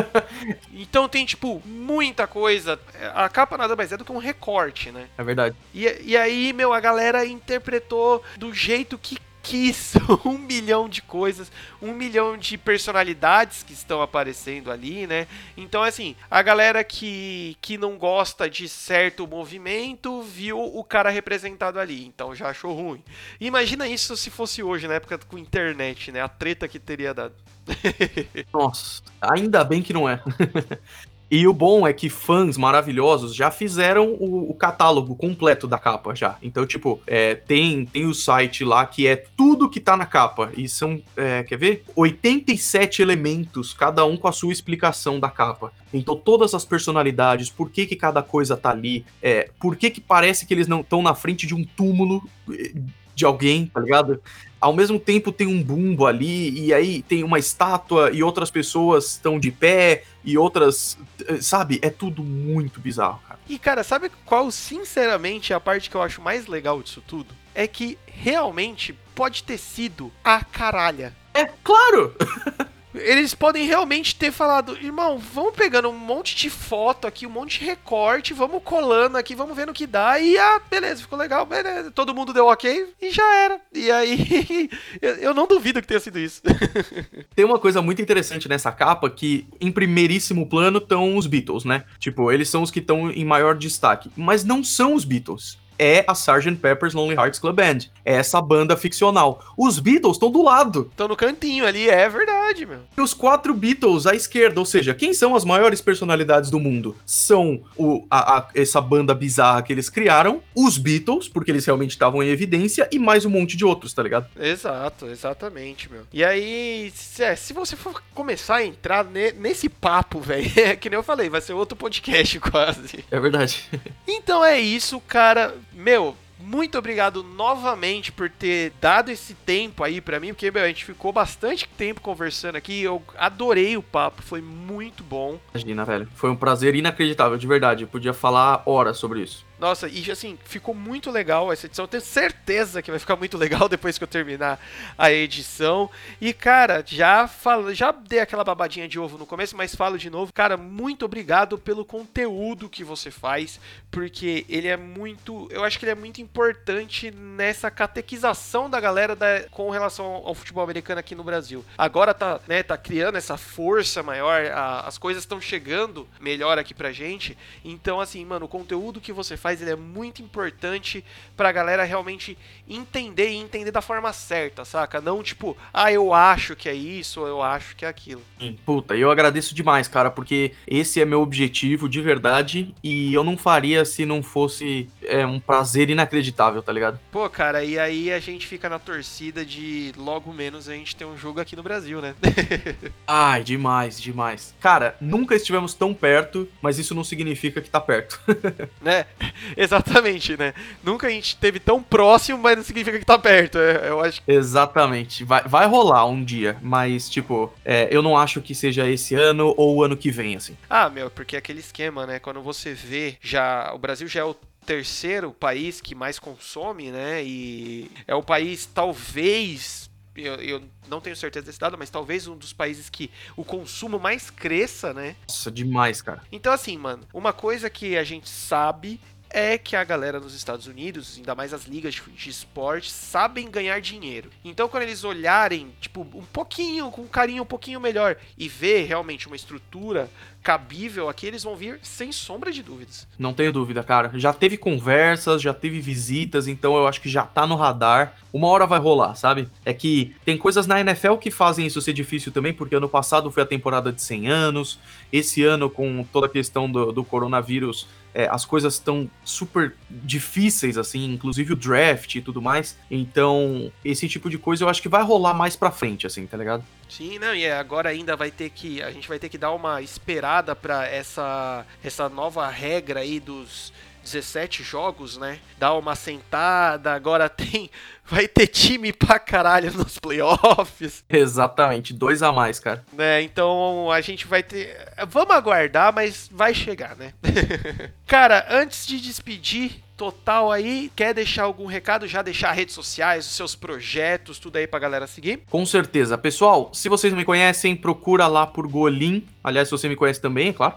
(laughs) então tem, tipo, muita coisa. A capa nada mais é do que um recorte, né? É verdade. E, e aí, meu, a galera interpretou do jeito que quis (laughs) um milhão de coisas, um milhão de personalidades que estão aparecendo ali, né? Então, assim, a galera que, que não gosta de certo movimento viu o cara representado ali, então já achou ruim. Imagina isso se fosse hoje, na época com internet, né? A treta que teria dado. (laughs) Nossa, ainda bem que não é. (laughs) E o bom é que fãs maravilhosos já fizeram o, o catálogo completo da capa já. Então, tipo, é, tem, tem o site lá que é tudo que tá na capa. E são, é, quer ver? 87 elementos, cada um com a sua explicação da capa. Então, todas as personalidades, por que, que cada coisa tá ali, é, por que, que parece que eles não estão na frente de um túmulo é, de alguém, tá ligado? Ao mesmo tempo tem um bumbo ali, e aí tem uma estátua, e outras pessoas estão de pé, e outras. Eh, sabe? É tudo muito bizarro, cara. E, cara, sabe qual, sinceramente, é a parte que eu acho mais legal disso tudo? É que realmente pode ter sido a caralha. É, claro! (laughs) Eles podem realmente ter falado, irmão, vamos pegando um monte de foto aqui, um monte de recorte, vamos colando aqui, vamos vendo o que dá. E ah, beleza, ficou legal, beleza. Todo mundo deu ok e já era. E aí, (laughs) eu, não duvido que tenha sido isso. (laughs) Tem uma coisa muito interessante nessa capa que, em primeiríssimo plano, estão os Beatles, né? Tipo, eles são os que estão em maior destaque. Mas não são os Beatles é a Sgt. Pepper's Lonely Hearts Club Band. É essa banda ficcional. Os Beatles estão do lado. Estão no cantinho ali, é verdade, meu. E os quatro Beatles à esquerda, ou seja, quem são as maiores personalidades do mundo? São o, a, a, essa banda bizarra que eles criaram, os Beatles, porque eles realmente estavam em evidência, e mais um monte de outros, tá ligado? Exato, exatamente, meu. E aí, se, é, se você for começar a entrar ne, nesse papo, (laughs) velho, é que nem eu falei, vai ser outro podcast (laughs) quase. É verdade. (laughs) Então é isso, cara meu, muito obrigado novamente por ter dado esse tempo aí para mim, porque meu, a gente ficou bastante tempo conversando aqui. Eu adorei o papo, foi muito bom. Imagina, velho. Foi um prazer inacreditável, de verdade. Eu podia falar horas sobre isso. Nossa, e assim, ficou muito legal essa edição. Eu tenho certeza que vai ficar muito legal (laughs) depois que eu terminar a edição. E, cara, já falo, já dei aquela babadinha de ovo no começo, mas falo de novo. Cara, muito obrigado pelo conteúdo que você faz, porque ele é muito. Eu acho que ele é muito importante nessa catequização da galera da, com relação ao futebol americano aqui no Brasil. Agora tá, né, tá criando essa força maior, a, as coisas estão chegando melhor aqui pra gente. Então, assim, mano, o conteúdo que você faz faz ele é muito importante pra galera realmente entender e entender da forma certa, saca? Não tipo, ah, eu acho que é isso, ou eu acho que é aquilo. Puta, eu agradeço demais, cara, porque esse é meu objetivo de verdade e eu não faria se não fosse é, um prazer inacreditável, tá ligado? Pô, cara, e aí a gente fica na torcida de logo menos a gente ter um jogo aqui no Brasil, né? (laughs) Ai, demais, demais. Cara, nunca estivemos tão perto, mas isso não significa que tá perto. (laughs) né? (laughs) Exatamente, né? Nunca a gente teve tão próximo, mas não significa que tá perto. É, eu acho. Exatamente. Vai, vai rolar um dia, mas, tipo, é, eu não acho que seja esse ano ou o ano que vem, assim. Ah, meu, porque é aquele esquema, né? Quando você vê, já. O Brasil já é o terceiro país que mais consome, né? E é o país, talvez. Eu, eu, não tenho certeza desse dado, mas talvez um dos países que o consumo mais cresça, né? Nossa, demais, cara. Então, assim, mano, uma coisa que a gente sabe é que a galera nos Estados Unidos, ainda mais as ligas de esporte, sabem ganhar dinheiro. Então, quando eles olharem, tipo, um pouquinho, com carinho um pouquinho melhor e ver realmente uma estrutura cabível aqui, eles vão vir sem sombra de dúvidas. Não tenho dúvida, cara. Já teve conversas, já teve visitas, então eu acho que já tá no radar. Uma hora vai rolar, sabe? É que tem coisas na NFL que fazem isso ser difícil também, porque ano passado foi a temporada de 100 anos, esse ano, com toda a questão do, do coronavírus, é, as coisas estão super difíceis, assim, inclusive o draft e tudo mais. Então, esse tipo de coisa eu acho que vai rolar mais pra frente, assim, tá ligado? Sim, não, e agora ainda vai ter que. A gente vai ter que dar uma esperada para essa, essa nova regra aí dos 17 jogos, né? Dar uma sentada, agora (laughs) tem. Vai ter time pra caralho nos playoffs. (laughs) Exatamente, dois a mais, cara. Né, então a gente vai ter. Vamos aguardar, mas vai chegar, né? (laughs) cara, antes de despedir, total aí. Quer deixar algum recado? Já deixar redes sociais, os seus projetos, tudo aí pra galera seguir? Com certeza. Pessoal, se vocês não me conhecem, procura lá por Golim. Aliás, se você me conhece também, é claro.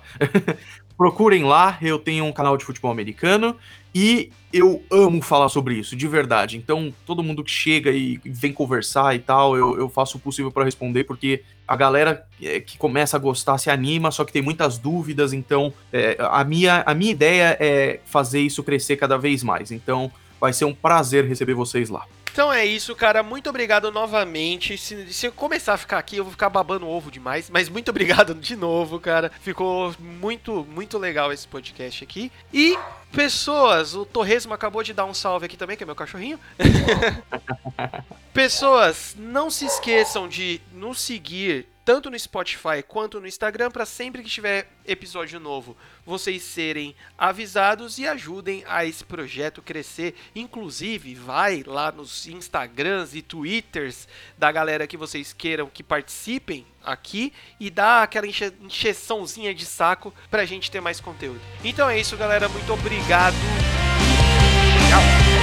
Procurem lá, eu tenho um canal de futebol americano e eu amo falar sobre isso, de verdade. Então, todo mundo que chega e vem conversar e tal, eu, eu faço o possível para responder, porque a galera é, que começa a gostar se anima, só que tem muitas dúvidas. Então, é, a, minha, a minha ideia é fazer isso crescer cada vez mais. Então, vai ser um prazer receber vocês lá. Então é isso, cara. Muito obrigado novamente. Se, se eu começar a ficar aqui, eu vou ficar babando ovo demais. Mas muito obrigado (laughs) de novo, cara. Ficou muito, muito legal esse podcast aqui. E, pessoas, o Torresmo acabou de dar um salve aqui também, que é meu cachorrinho. (laughs) pessoas, não se esqueçam de nos seguir tanto no Spotify quanto no Instagram, para sempre que tiver episódio novo, vocês serem avisados e ajudem a esse projeto crescer. Inclusive, vai lá nos Instagrams e Twitters da galera que vocês queiram que participem aqui e dá aquela enche encheçãozinha de saco pra gente ter mais conteúdo. Então é isso, galera. Muito obrigado. Tchau.